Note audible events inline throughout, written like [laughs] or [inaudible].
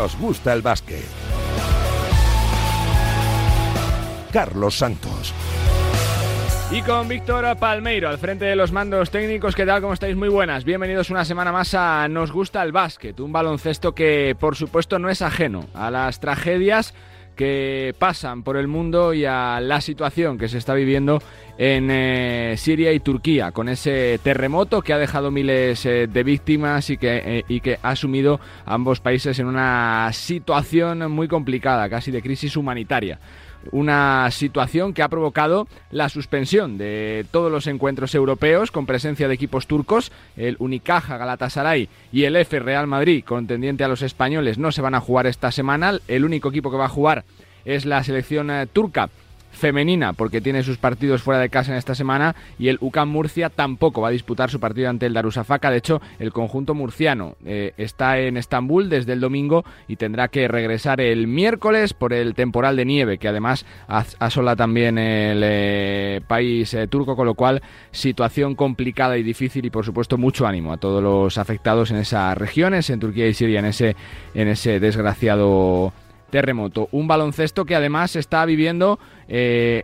Nos gusta el básquet. Carlos Santos. Y con Víctor Palmeiro al frente de los mandos técnicos, ¿qué tal? ¿Cómo estáis? Muy buenas. Bienvenidos una semana más a Nos gusta el básquet, un baloncesto que por supuesto no es ajeno a las tragedias que pasan por el mundo y a la situación que se está viviendo en eh, Siria y Turquía, con ese terremoto que ha dejado miles eh, de víctimas y que, eh, y que ha sumido a ambos países en una situación muy complicada, casi de crisis humanitaria una situación que ha provocado la suspensión de todos los encuentros europeos con presencia de equipos turcos. El Unicaja, Galatasaray y el F Real Madrid, contendiente a los españoles, no se van a jugar esta semana. El único equipo que va a jugar es la selección eh, turca femenina porque tiene sus partidos fuera de casa en esta semana y el UCAM Murcia tampoco va a disputar su partido ante el Darusafaka. De hecho, el conjunto murciano eh, está en Estambul desde el domingo y tendrá que regresar el miércoles por el temporal de nieve que además asola también el eh, país eh, turco, con lo cual situación complicada y difícil y por supuesto mucho ánimo a todos los afectados en esas regiones, en Turquía y Siria, en ese, en ese desgraciado terremoto. Un baloncesto que además está viviendo eh,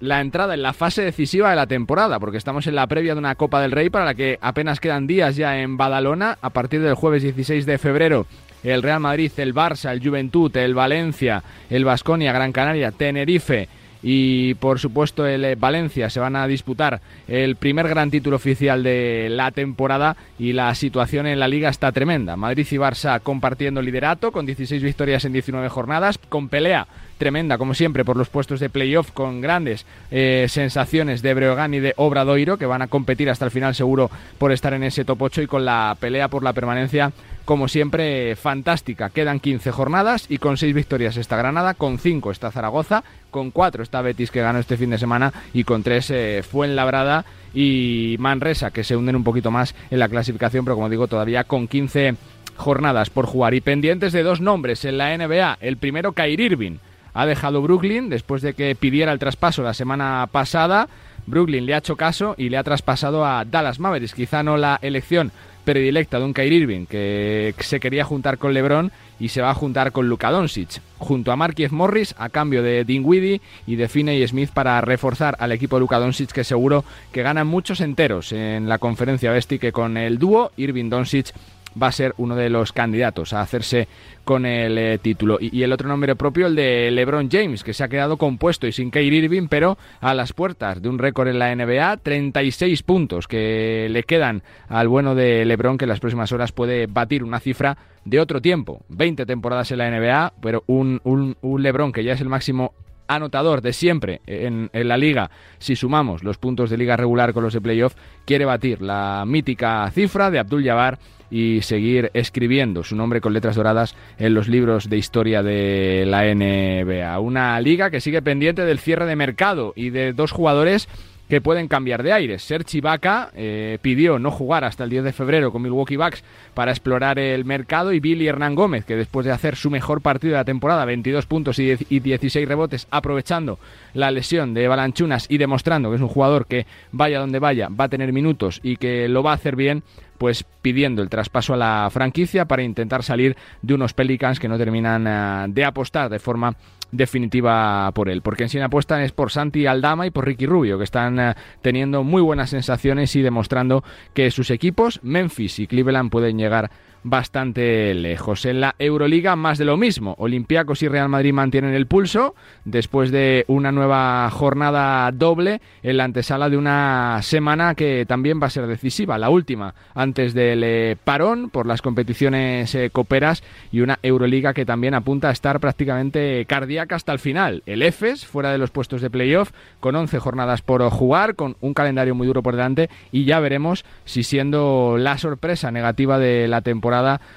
la entrada en la fase decisiva de la temporada, porque estamos en la previa de una Copa del Rey para la que apenas quedan días ya en Badalona. A partir del jueves 16 de febrero, el Real Madrid, el Barça, el Juventud, el Valencia, el Vasconia, Gran Canaria, Tenerife y por supuesto el eh, Valencia se van a disputar el primer gran título oficial de la temporada y la situación en la liga está tremenda. Madrid y Barça compartiendo liderato con 16 victorias en 19 jornadas, con pelea tremenda, como siempre, por los puestos de playoff con grandes eh, sensaciones de Breogán y de Obradoiro, que van a competir hasta el final seguro por estar en ese top 8 y con la pelea por la permanencia, como siempre, fantástica. Quedan 15 jornadas y con 6 victorias está Granada, con 5 está Zaragoza, con 4 está Betis, que ganó este fin de semana, y con 3 eh, Fuenlabrada y Manresa, que se hunden un poquito más en la clasificación, pero como digo, todavía con 15 jornadas por jugar y pendientes de dos nombres en la NBA. El primero, Kyrie Irving ha dejado Brooklyn después de que pidiera el traspaso la semana pasada. Brooklyn le ha hecho caso y le ha traspasado a Dallas Mavericks. Quizá no la elección predilecta de un Kyrie Irving que se quería juntar con LeBron y se va a juntar con Luka Doncic junto a Marquez Morris a cambio de Dinwiddie y de Finney Smith para reforzar al equipo de Luka Doncic que seguro que ganan muchos enteros en la conferencia oeste y que con el dúo Irving Doncic va a ser uno de los candidatos a hacerse con el eh, título. Y, el otro nombre propio, el de LeBron James, que se ha quedado compuesto y sin Kyrie Irving, pero a las puertas de un récord en la NBA, 36 puntos que le quedan al bueno de LeBron, que en las próximas horas puede batir una cifra de otro tiempo. 20 temporadas en la NBA, pero un, un, un LeBron que ya es el máximo anotador de siempre en, la liga, si sumamos los puntos de liga regular con los de playoff, quiere batir la mítica cifra de Abdul Jabbar y seguir escribiendo su nombre con letras doradas en los libros de historia de la NBA. Una liga que sigue pendiente del cierre de mercado y de dos jugadores que pueden cambiar de aire. Sergi Vaca eh, pidió no jugar hasta el 10 de febrero con Milwaukee Bucks para explorar el mercado y Billy Hernán Gómez, que después de hacer su mejor partido de la temporada, 22 puntos y 16 rebotes, aprovechando la lesión de Balanchunas y demostrando que es un jugador que vaya donde vaya, va a tener minutos y que lo va a hacer bien, pues pidiendo el traspaso a la franquicia para intentar salir de unos Pelicans que no terminan eh, de apostar de forma definitiva por él, porque en sí apuestan es por Santi Aldama y por Ricky Rubio, que están eh, teniendo muy buenas sensaciones y demostrando que sus equipos, Memphis y Cleveland, pueden llegar bastante lejos. En la Euroliga más de lo mismo. Olympiacos y Real Madrid mantienen el pulso después de una nueva jornada doble en la antesala de una semana que también va a ser decisiva, la última antes del eh, parón por las competiciones eh, coperas y una Euroliga que también apunta a estar prácticamente cardíaca hasta el final. El EFES fuera de los puestos de playoff con 11 jornadas por jugar, con un calendario muy duro por delante y ya veremos si siendo la sorpresa negativa de la temporada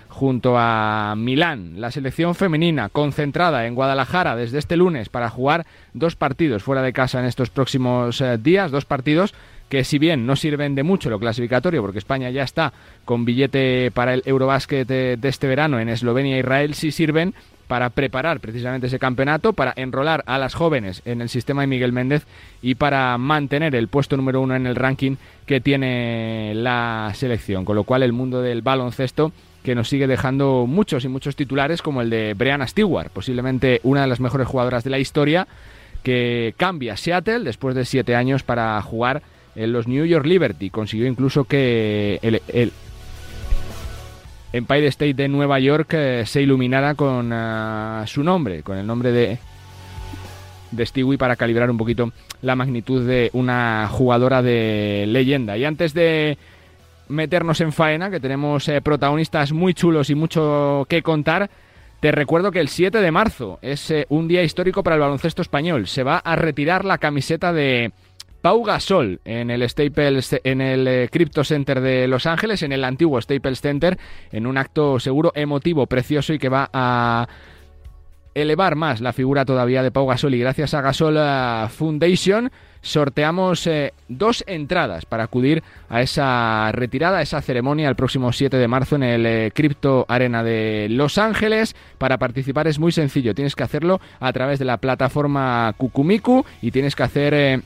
junto a Milán. La selección femenina concentrada en Guadalajara desde este lunes para jugar dos partidos fuera de casa en estos próximos eh, días, dos partidos que si bien no sirven de mucho lo clasificatorio, porque España ya está con billete para el Eurobásquet de, este verano en Eslovenia e Israel, sí sirven para preparar precisamente ese campeonato, para enrolar a las jóvenes en el sistema de Miguel Méndez y para mantener el puesto número uno en el ranking que tiene la selección. Con lo cual el mundo del baloncesto que nos sigue dejando muchos y muchos titulares como el de Brianna Stewart, posiblemente una de las mejores jugadoras de la historia, que cambia Seattle después de siete años para jugar en los New York Liberty. Consiguió incluso que el, Empire State de Nueva York eh, se iluminara con eh, su nombre, con el nombre de, de Stewie para calibrar un poquito la magnitud de una jugadora de leyenda. Y antes de meternos en faena, que tenemos eh, protagonistas muy chulos y mucho que contar, te recuerdo que el 7 de marzo es un día histórico para el baloncesto español. Se va a retirar la camiseta de Pau Gasol en el Staples, en el eh, Crypto Center de Los Ángeles, en el antiguo Staples Center, en un acto seguro emotivo, precioso y que va a elevar más la figura todavía de Pau Gasol y gracias a Gasol eh, Foundation sorteamos eh, dos entradas para acudir a esa retirada, a esa ceremonia el próximo 7 de marzo en el Crypto Arena de Los Ángeles. Para participar es muy sencillo, tienes que hacerlo a través de la plataforma Kukumiku y tienes que hacer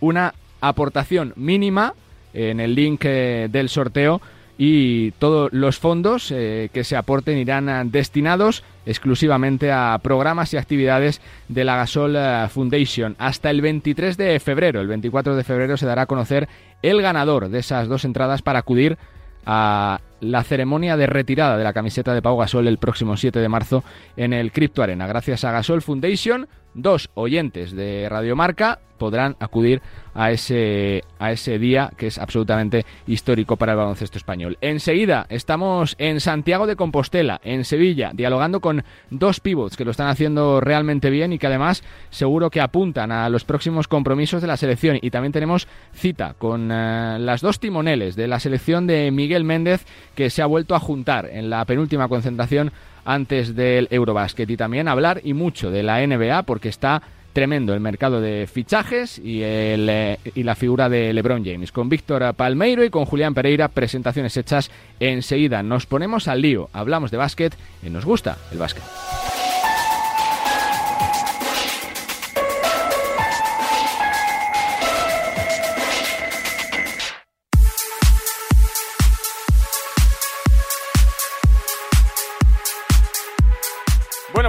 una aportación mínima en el link eh, del sorteo y todos los fondos eh, que se aporten irán destinados exclusivamente a programas y actividades de la Gasol eh, Foundation. Hasta el 23 de febrero, el 24 de febrero se dará a conocer el ganador de esas dos entradas para acudir a la ceremonia de retirada de la camiseta de Pau Gasol el próximo 7 de marzo en el Crypto Arena. Gracias a Gasol Foundation, dos oyentes de Radiomarca podrán acudir a ese, a ese día que es absolutamente histórico para el baloncesto español. Enseguida estamos en Santiago de Compostela, en Sevilla, dialogando con dos pivots que lo están haciendo realmente bien y que además seguro que apuntan a los próximos compromisos de la selección. Y también tenemos cita con eh, las dos timoneles de la selección de Miguel Méndez que se ha vuelto a juntar en la penúltima concentración antes del Eurobasket y también hablar y mucho de la NBA porque está tremendo el mercado de fichajes y, el, eh, y la figura de LeBron James. Con Víctor Palmeiro y con Julián Pereira, presentaciones hechas enseguida. Nos ponemos al lío, hablamos de básquet y nos gusta el básquet.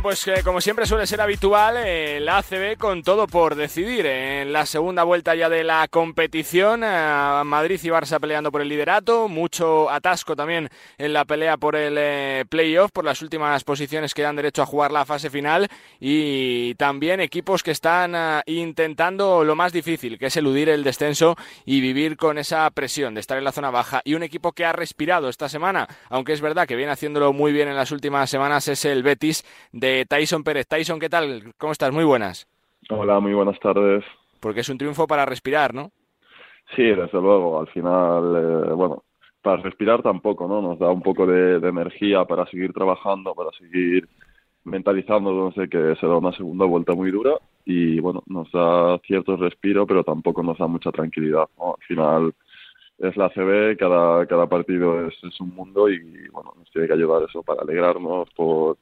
Pues eh, como siempre suele ser habitual, eh, la ACB con todo por decidir. En la segunda vuelta ya de la competición, eh, Madrid y Barça peleando por el liderato, mucho atasco también en la pelea por el playoff, por las últimas posiciones que dan derecho a jugar la fase final y también equipos que están intentando lo más difícil, que es eludir el descenso y vivir con esa presión de estar en la zona baja. Y un equipo que ha respirado esta semana, aunque es verdad que viene haciéndolo muy bien en las últimas semanas, es el Betis de Tyson Pérez. Tyson, ¿qué tal? ¿Cómo estás? Muy buenas. Hola, muy buenas tardes. Porque es un triunfo para respirar, ¿no? Sí, desde luego. Al final, eh, bueno, para respirar tampoco, ¿no? Nos da un poco de, energía para seguir trabajando, para seguir mentalizando, sé que se da una segunda vuelta muy dura y, bueno, nos da cierto respiro, pero tampoco nos da mucha tranquilidad, Al final es la CB, cada, cada partido es, es un mundo y, bueno, nos tiene que ayudar eso para alegrarnos por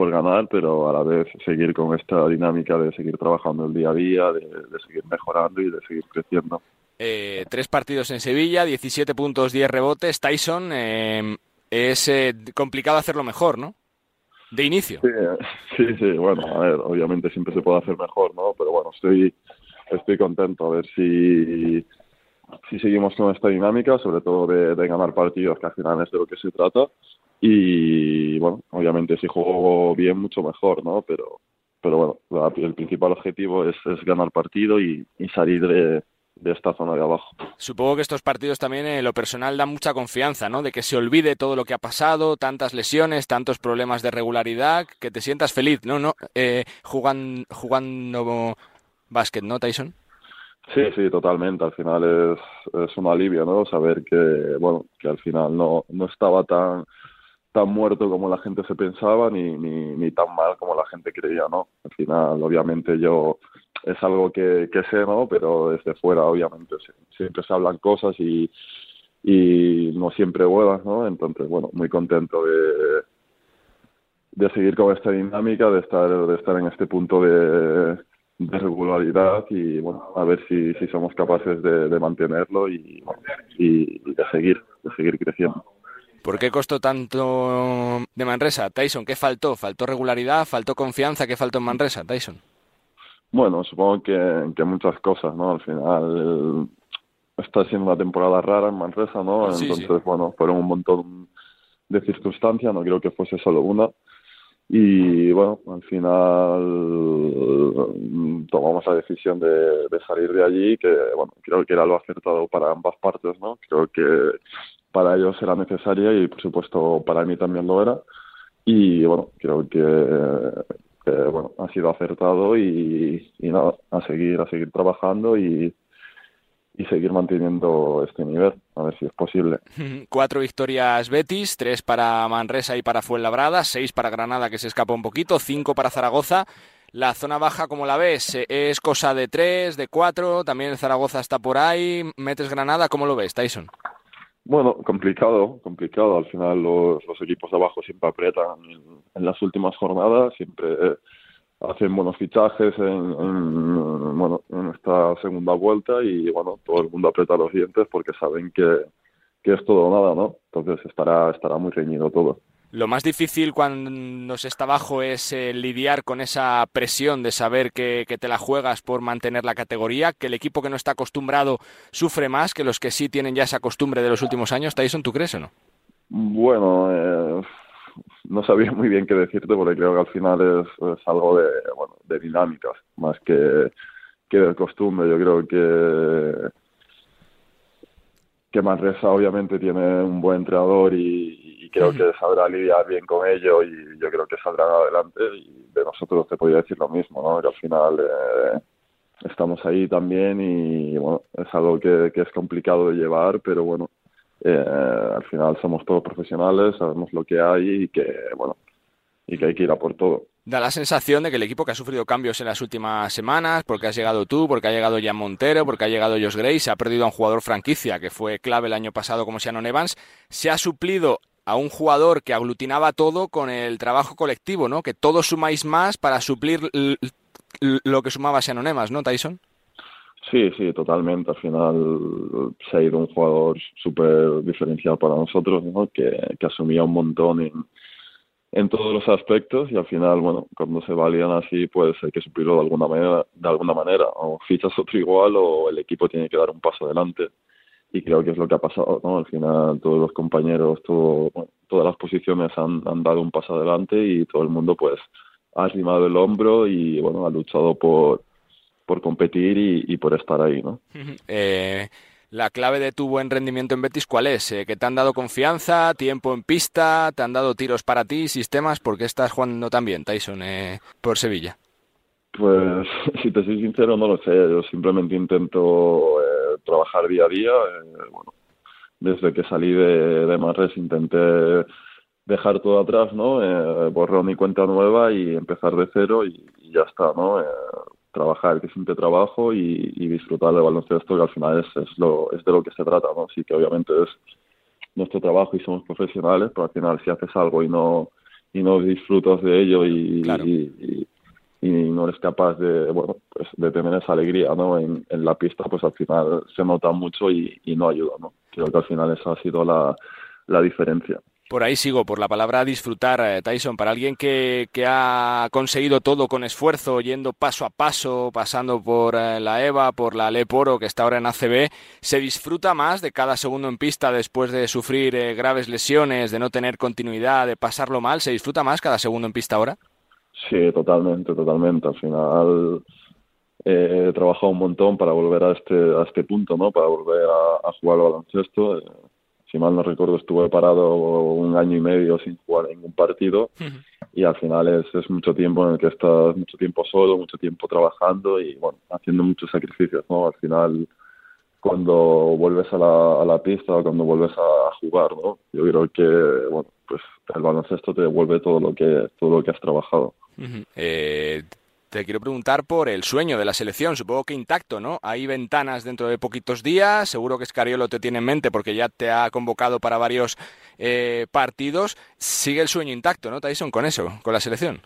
por ganar, pero a la vez seguir con esta dinámica de seguir trabajando el día a día, de, seguir mejorando y de seguir creciendo. Eh, tres partidos en Sevilla, 17 puntos, 10 rebotes. Tyson, eh, es eh, complicado hacerlo mejor, ¿no? De inicio. Sí, sí, bueno, a ver, obviamente siempre se puede hacer mejor, ¿no? Pero bueno, estoy, estoy contento a ver si, si seguimos con esta dinámica, sobre todo de, de ganar partidos, que al final es de lo que se trata y bueno, obviamente si juego bien mucho mejor, ¿no? Pero, pero bueno, el principal objetivo es, ganar partido y, salir de, esta zona de abajo. Supongo que estos partidos también en lo personal dan mucha confianza, ¿no? De que se olvide todo lo que ha pasado, tantas lesiones, tantos problemas de regularidad, que te sientas feliz, ¿no? no eh, jugando, jugando básquet, ¿no, Tyson? Sí, sí, totalmente. Al final es, es un alivio, ¿no? Saber que, bueno, que al final no, no estaba tan tan muerto como la gente se pensaba ni, ni, ni, tan mal como la gente creía, ¿no? Al final, obviamente, yo es algo que, que sé, ¿no? Pero desde fuera, obviamente, siempre se hablan cosas y, y no siempre buenas, ¿no? Entonces, bueno, muy contento de, de seguir con esta dinámica, de estar, de estar en este punto de, regularidad y, bueno, a ver si, si somos capaces de, de mantenerlo y, y de seguir, de seguir creciendo. ¿Por qué costó tanto de Manresa? Tyson, ¿qué faltó? ¿Faltó regularidad? ¿Faltó confianza? ¿Qué faltó en Manresa, Tyson? Bueno, supongo que, que muchas cosas, ¿no? Al final está siendo una temporada rara en Manresa, ¿no? Entonces, bueno, fueron un montón de circunstancias, no creo que fuese solo una. Y bueno, al final tomamos la decisión de, de, salir de allí, que bueno, creo que era lo acertado para ambas partes, ¿no? Creo que para ellos era necesaria y por supuesto para mí también lo era. Y bueno, creo que, bueno, ha sido acertado y, y nada, a seguir, a seguir trabajando y, y seguir manteniendo este nivel, a ver si es posible. [laughs] Cuatro victorias Betis, tres para Manresa y para Fuenlabrada, seis para Granada que se escapa un poquito, cinco para Zaragoza. La zona baja, como la ves, es cosa de tres, de cuatro, también Zaragoza está por ahí, metes Granada, ¿cómo lo ves, Tyson? Bueno, complicado, complicado. Al final los, equipos de abajo siempre aprietan en, las últimas jornadas, siempre hacen buenos fichajes en, bueno, en esta segunda vuelta y bueno, todo el mundo aprieta los dientes porque saben que, que es todo o nada, ¿no? Entonces estará, estará muy reñido todo. Lo más difícil cuando se está abajo es eh, lidiar con esa presión de saber que, que, te la juegas por mantener la categoría, que el equipo que no está acostumbrado sufre más que los que sí tienen ya esa costumbre de los últimos años. Tyson, ¿tú crees o no? Bueno, eh, no sabía muy bien qué decirte porque creo que al final es, algo de, bueno, de dinámicas más que, que de costumbre. Yo creo que que Manresa obviamente tiene un buen entrenador y, creo que sabrá lidiar bien con ello y yo creo que saldrán adelante y de nosotros te podría decir lo mismo, ¿no? Que al final eh, estamos ahí también y bueno, es algo que, que es complicado de llevar, pero bueno, eh, al final somos todos profesionales, sabemos lo que hay y que, bueno, y que hay que ir a por todo. Da la sensación de que el equipo que ha sufrido cambios en las últimas semanas, porque has llegado tú, porque ha llegado Jan Montero, porque ha llegado Josh Gray, se ha perdido a un jugador franquicia que fue clave el año pasado como Shannon Evans, se ha suplido a un jugador que aglutinaba todo con el trabajo colectivo, ¿no? Que todos sumáis más para suplir lo que sumaba Shannon Evans, ¿no, Tyson? Sí, sí, totalmente. Al final se ha ido un jugador súper diferencial para nosotros, ¿no? que, que asumía un montón en, en todos los aspectos y al final, bueno, cuando se valían así, pues hay que suplirlo de alguna manera, de alguna manera. O fichas otro igual o el equipo tiene que dar un paso adelante. Y creo que es lo que ha pasado, ¿no? Al final todos los compañeros, todo, todas las posiciones han, han dado un paso adelante y todo el mundo pues ha arrimado el hombro y, bueno, ha luchado por por competir y, por estar ahí, ¿no? [laughs] Eh, la clave de tu buen rendimiento en Betis, ¿cuál es? Eh, ¿Que te han dado confianza, tiempo en pista, te han dado tiros para ti, sistemas? ¿Por qué estás jugando tan bien, Tyson, eh, por Sevilla? Pues, [laughs] si te soy sincero, no lo sé. Yo simplemente intento trabajar día a día. bueno, desde que salí de, de Marres intenté dejar todo atrás, ¿no? borrar mi cuenta nueva y empezar de cero y, y ya está, ¿no? Trabajar, que siempre trabajo y, y disfrutar del baloncesto, que al final es, es, lo, es de lo que se trata, ¿no? Sí que obviamente es nuestro trabajo y somos profesionales, pero al final si haces algo y no y no disfrutas de ello y, y, y, no eres capaz de bueno pues de tener esa alegría no en, en la pista pues al final se nota mucho y, y no ayuda no creo que al final esa ha sido la, la diferencia por ahí sigo, por la palabra disfrutar, eh, Tyson, para alguien que, que, ha conseguido todo con esfuerzo, yendo paso a paso, pasando por eh, la EVA, por la Leporo, que está ahora en ACB, ¿se disfruta más de cada segundo en pista después de sufrir eh, graves lesiones, de no tener continuidad, de pasarlo mal? ¿Se disfruta más cada segundo en pista ahora? Sí, totalmente, totalmente. Al final he trabajado un montón para volver a este, a este punto, ¿no? Para volver a, a jugar al baloncesto si mal no recuerdo, estuve parado un año y medio sin jugar ningún partido y al final es, es mucho tiempo en el que estás mucho tiempo solo, mucho tiempo trabajando y bueno, haciendo muchos sacrificios, ¿no? Al final cuando vuelves a la, a la pista o cuando vuelves a jugar, ¿no? Yo creo que, bueno, pues el baloncesto te devuelve todo lo que, todo lo que has trabajado. eh, te quiero preguntar por el sueño de la selección, supongo que intacto, ¿no? Hay ventanas dentro de poquitos días, seguro que Scariolo te tiene en mente porque ya te ha convocado para varios eh, partidos. Sigue el sueño intacto, ¿no, Tyson, con eso, con la selección?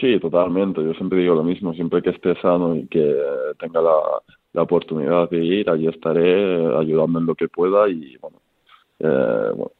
Sí, totalmente. Yo siempre digo lo mismo, siempre que esté sano y que tenga la, la oportunidad de ir, allí estaré ayudando en lo que pueda y, bueno, eh, bueno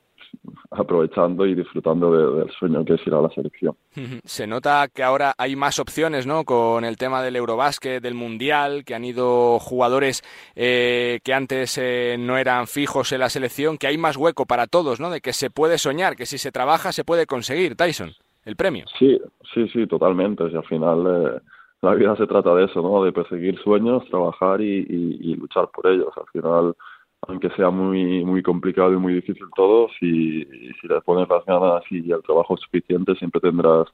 aprovechando y disfrutando del sueño que es ir a la selección. Se nota que ahora hay más opciones, ¿no? Con el tema del Eurobásquet, del Mundial, que han ido jugadores eh, que antes eh, no eran fijos en la selección, que hay más hueco para todos, ¿no? De que se puede soñar, que si se trabaja se puede conseguir, Tyson, el premio. Sí, sí, sí, totalmente. Y al final eh, la vida se trata de eso, ¿no? De perseguir sueños, trabajar y, y luchar por ellos. Al final aunque sea muy muy complicado y muy difícil todo, si, si le pones las ganas y el trabajo suficiente, siempre tendrás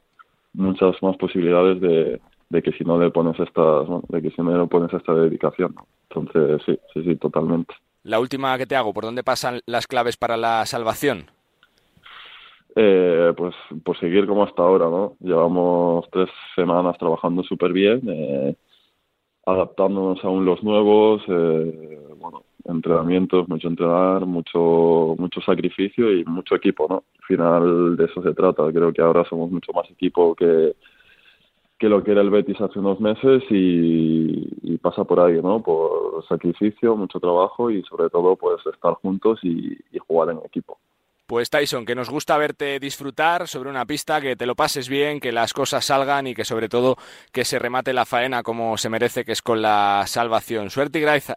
muchas más posibilidades de, de que si no le pones esta, de que si no le pones esta dedicación. Entonces, sí, sí, sí, totalmente. La última que te hago, ¿por dónde pasan las claves para la salvación? Eh, pues por seguir como hasta ahora, ¿no? Llevamos tres semanas trabajando súper bien, eh, adaptándonos aún los nuevos, eh, bueno, entrenamientos, mucho entrenar, mucho, mucho sacrificio y mucho equipo, ¿no? Al final de eso se trata. Creo que ahora somos mucho más equipo que, que lo que era el Betis hace unos meses y, pasa por ahí, ¿no? Por sacrificio, mucho trabajo y sobre todo pues estar juntos y, y jugar en equipo. Pues Tyson, que nos gusta verte disfrutar sobre una pista, que te lo pases bien, que las cosas salgan y que sobre todo que se remate la faena como se merece, que es con la salvación. Suerte y gracia,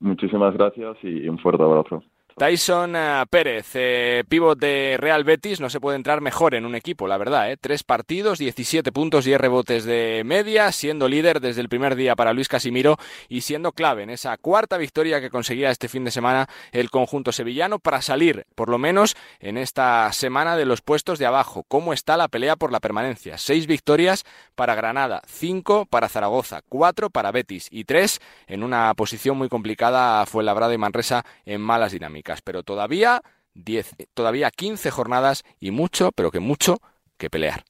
Muchísimas gracias y un fuerte abrazo. Tyson eh, Pérez, eh, pívot de Real Betis, no se puede entrar mejor en un equipo, la verdad. ¿eh? Tres partidos, 17 puntos, y rebotes de media, siendo líder desde el primer día para Luis Casimiro y siendo clave en esa cuarta victoria que conseguía este fin de semana el conjunto sevillano para salir, por lo menos, en esta semana de los puestos de abajo. ¿Cómo está la pelea por la permanencia? Seis victorias para Granada, cinco para Zaragoza, cuatro para Betis y tres en una posición muy complicada fue Labrada y Manresa en malas dinámicas pero todavía 10, todavía 15 jornadas y mucho, pero que mucho que pelear.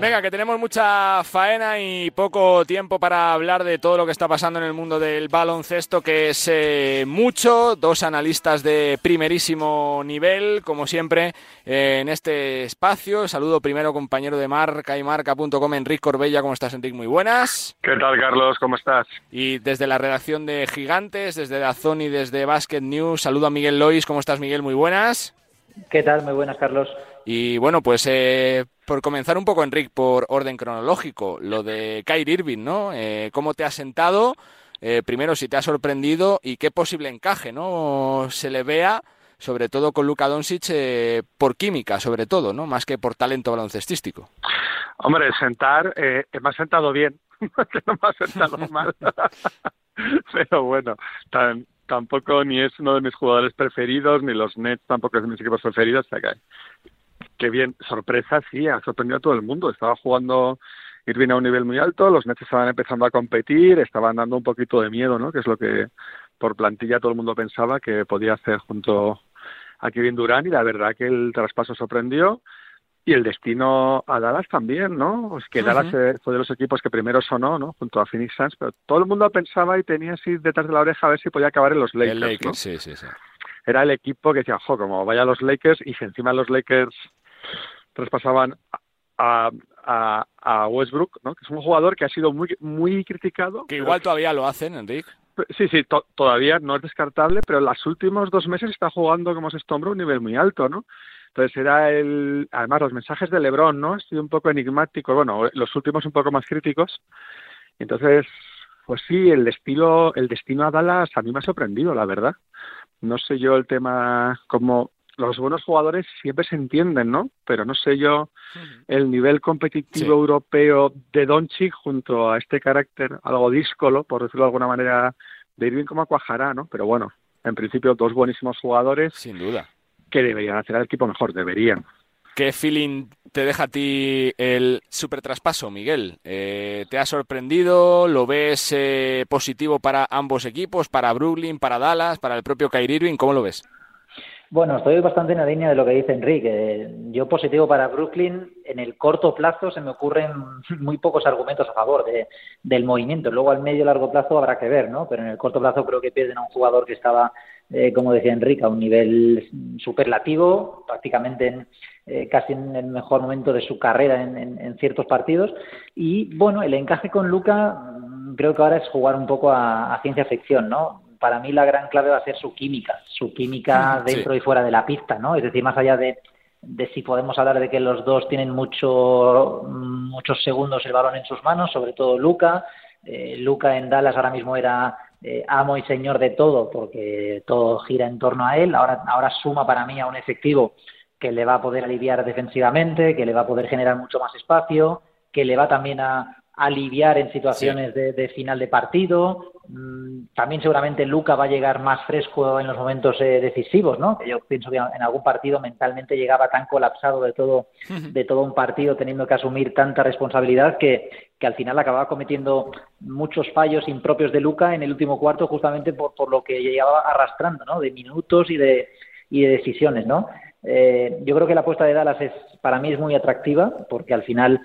Venga, que tenemos mucha faena y poco tiempo para hablar de todo lo que está pasando en el mundo del baloncesto, que es eh, mucho. Dos analistas de primerísimo nivel, como siempre, eh, en este espacio. Saludo primero, compañero de marca y marca.com, Enrique Corbella. ¿Cómo estás, Enrique? Muy buenas. ¿Qué tal, Carlos? ¿Cómo estás? Y desde la redacción de Gigantes, desde la y desde Basket News, saludo a Miguel Lois. ¿Cómo estás, Miguel? Muy buenas. ¿Qué tal? Muy buenas, Carlos. Y bueno, pues eh, por comenzar un poco, Enrique, por orden cronológico, lo de Kyrie Irving, ¿no? Eh, ¿Cómo te ha sentado? Eh, primero, si te ha sorprendido y qué posible encaje, ¿no? Se le vea, sobre todo con Luka Doncic, por química, sobre todo, ¿no? Más que por talento baloncestístico. Hombre, sentar, me ha sentado bien, [laughs] que no me ha sentado [laughs] mal. [laughs] Pero bueno, tan, tampoco ni es uno de mis jugadores preferidos, ni los Nets tampoco es de mis equipos preferidos, o sea que qué bien, sorpresa, sí, ha sorprendido a todo el mundo. Estaba jugando Irving a un nivel muy alto, los Nets estaban empezando a competir, estaban dando un poquito de miedo, ¿no? Que es lo que por plantilla todo el mundo pensaba que podía hacer junto a Kevin Durant y la verdad que el traspaso sorprendió y el destino a Dallas también, ¿no? Es que Dallas fue de los equipos que primero sonó, ¿no? Junto a Phoenix Suns, pero todo el mundo pensaba y tenía así detrás de la oreja a ver si podía acabar en los Lakers, sí, sí, sí. Era el equipo que decía, jo, como vaya a los Lakers y si encima los Lakers traspasaban a, a, a, Westbrook, ¿no? que es un jugador que ha sido muy, muy criticado. Que igual todavía lo hacen, Enrique. Sí, sí, todavía no es descartable, pero en los últimos dos meses está jugando como se estombra un nivel muy alto, ¿no? Entonces era el, además los mensajes de LeBron, ¿no? Ha sido un poco enigmático, bueno, los últimos un poco más críticos. Entonces, pues sí, el destino, el destino a Dallas a mí me ha sorprendido, la verdad. No sé yo el tema como los buenos jugadores siempre se entienden, ¿no? Pero no sé yo el nivel competitivo europeo de Doncic junto a este carácter algo díscolo, por decirlo de alguna manera, de Irving como cuajará, ¿no? Pero bueno, en principio dos buenísimos jugadores. Sin duda. Que deberían hacer al equipo mejor, deberían. ¿Qué feeling te deja a ti el super traspaso, Miguel? Eh, ¿Te ha sorprendido? ¿Lo ves eh, positivo para ambos equipos, para Brooklyn, para Dallas, para el propio Kyrie Irving? ¿Cómo lo ves? Bueno, estoy bastante en la línea de lo que dice Enrique. Yo positivo para Brooklyn. En el corto plazo se me ocurren [laughs] muy pocos argumentos a favor de, del movimiento. Luego al medio y largo plazo habrá que ver, ¿no? Pero en el corto plazo creo que pierden a un jugador que estaba, eh, como decía Enrique, a un nivel superlativo, prácticamente en, eh, casi en el mejor momento de su carrera en, en, ciertos partidos. Y bueno, el encaje con Luca creo que ahora es jugar un poco a, ciencia ficción, ¿no? Para mí la gran clave va a ser su química, su química dentro y fuera de la pista, ¿no? Es decir, más allá de, de si podemos hablar de que los dos tienen mucho, muchos segundos el balón en sus manos, sobre todo Luca. Eh, Luca en Dallas ahora mismo era eh, amo y señor de todo porque todo gira en torno a él. Ahora, ahora suma para mí a un efectivo que le va a poder aliviar defensivamente, que le va a poder generar mucho más espacio, que le va también a aliviar en situaciones de, final de partido. Mm, también seguramente Luca va a llegar más fresco en los momentos eh, decisivos, ¿no? Yo pienso que en algún partido mentalmente llegaba tan colapsado de todo, de todo un partido, teniendo que asumir tanta responsabilidad que, que al final acababa cometiendo muchos fallos impropios de Luca en el último cuarto, justamente por, por lo que llevaba arrastrando, ¿no? De minutos y de, y de decisiones, ¿no? Eh, yo creo que la apuesta de Dallas es, para mí es muy atractiva porque al final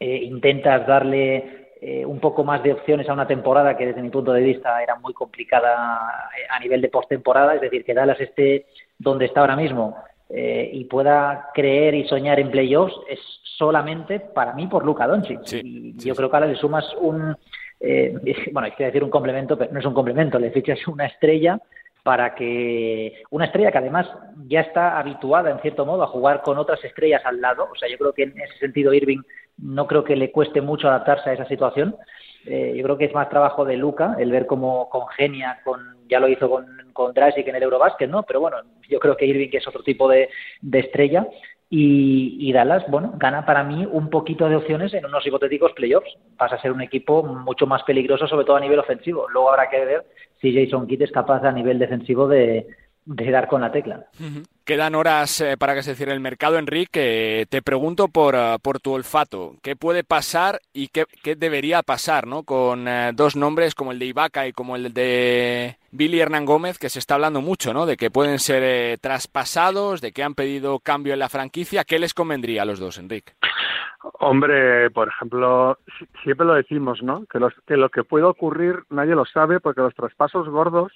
eh, intentas darle eh, un poco más de opciones a una temporada que desde mi punto de vista era muy complicada a nivel de postemporada, es decir, que Dallas esté donde está ahora mismo y pueda creer y soñar en playoffs es solamente para mí por Luca Doncic. y yo creo que ahora le sumas un, [laughs] bueno, hay que decir un complemento, pero no es un complemento, le fichas una estrella para que una estrella que además ya está habituada en cierto modo a jugar con otras estrellas al lado, o sea, yo creo que en ese sentido Irving no creo que le cueste mucho adaptarse a esa situación. Eh, yo creo que es más trabajo de Luca el ver cómo congenia con, ya lo hizo con, con Dragic en el Eurobasket, ¿no? Pero bueno, yo creo que Irving es otro tipo de, estrella y, Dallas, bueno, gana para mí un poquito de opciones en unos hipotéticos playoffs. Pasa a ser un equipo mucho más peligroso, sobre todo a nivel ofensivo. Luego habrá que ver si Jason Kidd es capaz a nivel defensivo de, de dar con la tecla. Quedan horas eh, para que se cierre el mercado, Enrique. te pregunto por, uh, por tu olfato. ¿Qué puede pasar y qué, qué debería pasar ¿no? con uh, dos nombres como el de Ibaka y como el de Billy Hernán Gómez, que se está hablando mucho ¿no? de que pueden ser eh, traspasados, de que han pedido cambio en la franquicia? ¿Qué les convendría a los dos, Enrique? Hombre, por ejemplo, siempre lo decimos, ¿no? Que, que lo que puede ocurrir nadie lo sabe porque los traspasos gordos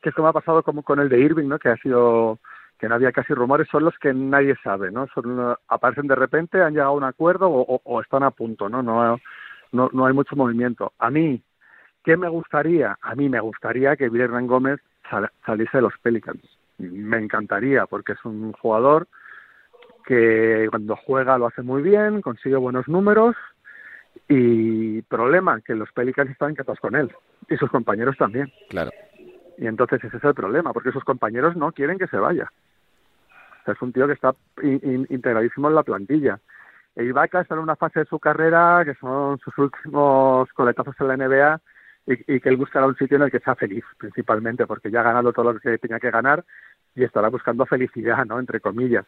que es como ha pasado como con el de Irving, ¿no? Que ha sido que no había casi rumores, son los que nadie sabe, ¿no? Son, aparecen de repente, han llegado a un acuerdo o, están a punto, ¿no? ¿no? No, no hay mucho movimiento. A mí, ¿qué me gustaría? A mí me gustaría que Hernán Gómez saliese de los Pelicans. Me encantaría, porque es un jugador que cuando juega lo hace muy bien, consigue buenos números y problema, que los Pelicans están encantados con él y sus compañeros también. Claro. Y entonces ese es el problema, porque sus compañeros no quieren que se vaya. Es un tío que está integradísimo en la plantilla. E Ibaka está en una fase de su carrera que son sus últimos coletazos en la NBA y, que él buscará un sitio en el que sea feliz, principalmente, porque ya ha ganado todo lo que tenía que ganar y estará buscando felicidad, ¿no? Entre comillas.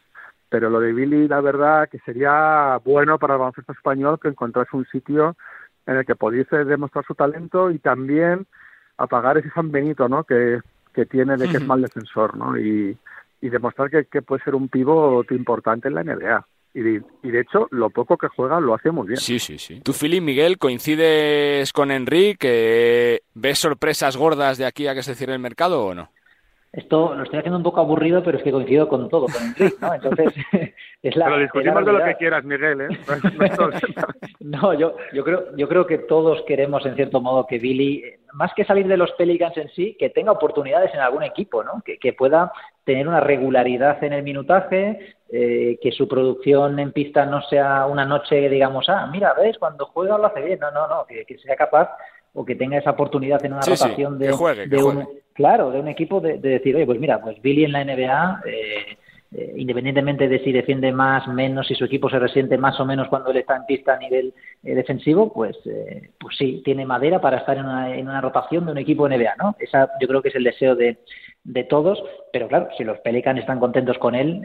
Pero lo de Billy, la verdad, que sería bueno para el baloncesto español que encontrase un sitio en el que pudiese demostrar su talento y también apagar ese San Benito, ¿no? Que, que tiene de que es mal defensor, ¿no? Y, y demostrar que, puede ser un pivot importante en la NBA. Y de, y de, hecho, lo poco que juega lo hace muy bien. Sí, sí, sí. ¿Tú, Philip Miguel, coincides con Enrique? ¿Ves sorpresas gordas de aquí a que se cierre el mercado o no? Esto lo estoy haciendo un poco aburrido, pero es que coincido con todo, con Enrique, ¿no? Entonces, [laughs] es la. Pero discutimos de lo que quieras, Miguel, ¿eh? [laughs] No, yo, yo, creo, yo creo que todos queremos, en cierto modo, que Billy, más que salir de los Pelicans en sí, que tenga oportunidades en algún equipo, ¿no? Que, que pueda tener una regularidad en el minutaje, eh, que su producción en pista no sea una noche, digamos, ah, mira, ves, cuando juega lo hace bien. No, no, no, que, que sea capaz o que tenga esa oportunidad en una rotación de, un, claro, de un equipo de, decir, oye, pues mira, pues Billy en la NBA, eh, eh, independientemente de si defiende más, menos, si su equipo se resiente más o menos cuando él está en pista a nivel eh, defensivo, pues, pues sí, tiene madera para estar en una, en una rotación de un equipo NBA, ¿no? Esa yo creo que es el deseo de, de todos, pero claro, si los Pelicans están contentos con él,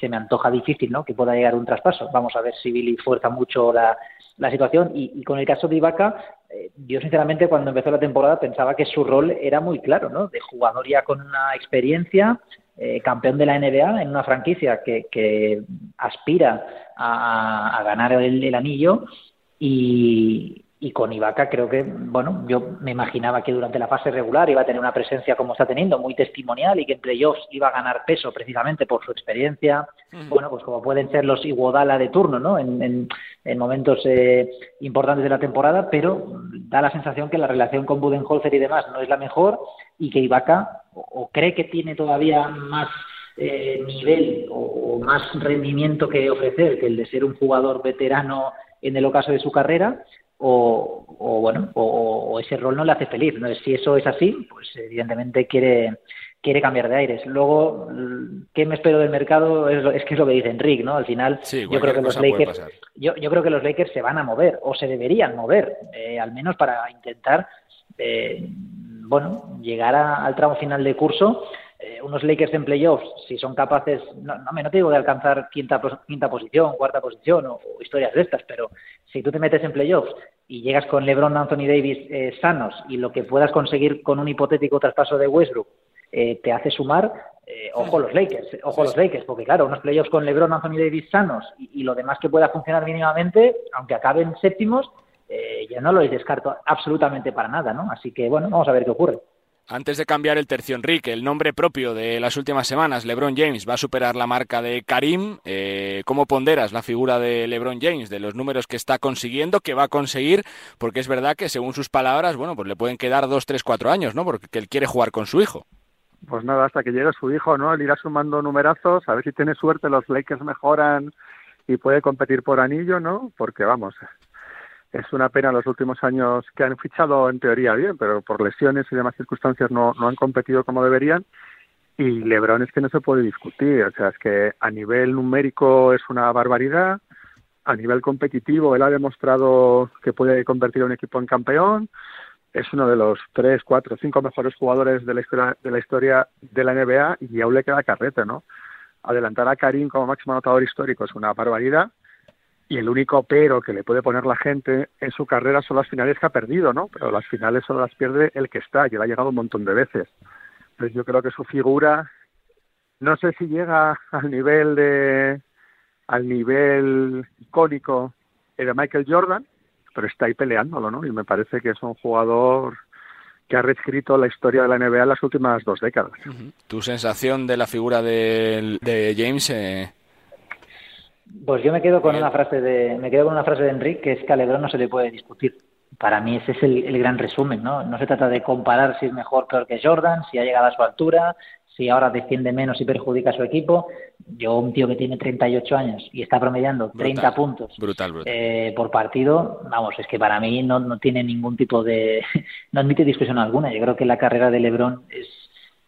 se me antoja difícil, ¿no? Que pueda llegar un traspaso. Vamos a ver si Billy fuerza mucho la, la situación. Y, con el caso de Ibaka, eh, yo sinceramente cuando empezó la temporada pensaba que su rol era muy claro, ¿no? De jugador ya con una experiencia, eh, campeón de la NBA en una franquicia que, que aspira a, ganar el, anillo y, y con Ibaka creo que, bueno, yo me imaginaba que durante la fase regular iba a tener una presencia como está teniendo, muy testimonial y que en playoffs iba a ganar peso precisamente por su experiencia, bueno, pues como pueden ser los Iguodala de turno, ¿no? En, en, momentos eh, importantes de la temporada, pero da la sensación que la relación con Budenholzer y demás no es la mejor y que Ibaka o, cree que tiene todavía más eh, nivel o, o más rendimiento que ofrecer que el de ser un jugador veterano en el ocaso de su carrera o, bueno, o, ese rol no le hace feliz. ¿no? Si eso es así, pues evidentemente quiere quiere cambiar de aires. Luego, ¿qué me espero del mercado? Es, que es lo que dice Enrique, ¿no? Al final, yo creo que los Lakers, yo, yo, creo que los Lakers se van a mover o se deberían mover, eh, al menos para intentar, eh, bueno, llegar al tramo final de curso eh, unos Lakers en playoffs, si son capaces, no, no, no te digo de alcanzar quinta, quinta posición, cuarta posición o, historias de estas, pero si tú te metes en playoffs y llegas con LeBron, Anthony Davis eh, sanos y lo que puedas conseguir con un hipotético traspaso de Westbrook eh, te hace sumar, ojo los Lakers, ojo los Lakers, porque claro, unos playoffs con LeBron, Anthony Davis sanos y, y lo demás que pueda funcionar mínimamente, aunque acaben séptimos, ya no lo descarto absolutamente para nada, ¿no? Así que bueno, vamos a ver qué ocurre. Antes de cambiar el tercio Enrique, el nombre propio de las últimas semanas, LeBron James, va a superar la marca de Karim. Eh, ¿Cómo ponderas la figura de LeBron James, de los números que está consiguiendo, que va a conseguir? Porque es verdad que, según sus palabras, bueno, pues le pueden quedar dos, tres, cuatro años, ¿no? Porque él quiere jugar con su hijo. Pues nada, hasta que llegue su hijo, ¿no? Él irá sumando numerazos, a ver si tiene suerte, los Lakers mejoran y puede competir por anillo, ¿no? Porque vamos, es una pena los últimos años que han fichado en teoría bien, pero por lesiones y demás circunstancias no, no han competido como deberían. Y Lebron es que no se puede discutir, o sea, es que a nivel numérico es una barbaridad, a nivel competitivo él ha demostrado que puede convertir a un equipo en campeón, es uno de los tres, cuatro, cinco mejores jugadores de la historia de la, historia de la NBA y aún le queda carrete, ¿no? Adelantar a Karim como máximo anotador histórico es una barbaridad y el único pero que le puede poner la gente en su carrera son las finales que ha perdido, ¿no? Pero las finales solo las pierde el que está, y él ha llegado un montón de veces. Entonces yo creo que su figura, no sé si llega al nivel de, al nivel icónico de Michael Jordan, pero está ahí peleándolo, ¿no? Y me parece que es un jugador que ha reescrito la historia de la NBA en las últimas dos décadas. ¿Tu sensación de la figura de, de James eh, pues yo me quedo con una frase de me quedo con una frase de Enrique que es que a LeBron no se le puede discutir. Para mí ese es el, gran resumen, ¿no? No se trata de comparar si es mejor o peor que Jordan, si ha llegado a su altura, si ahora defiende menos y perjudica a su equipo. Yo, un tío que tiene 38 años y está promediando 30 puntos eh, por partido, vamos, es que para mí no, no tiene ningún tipo de. [laughs] no admite discusión alguna. Yo creo que la carrera de LeBron es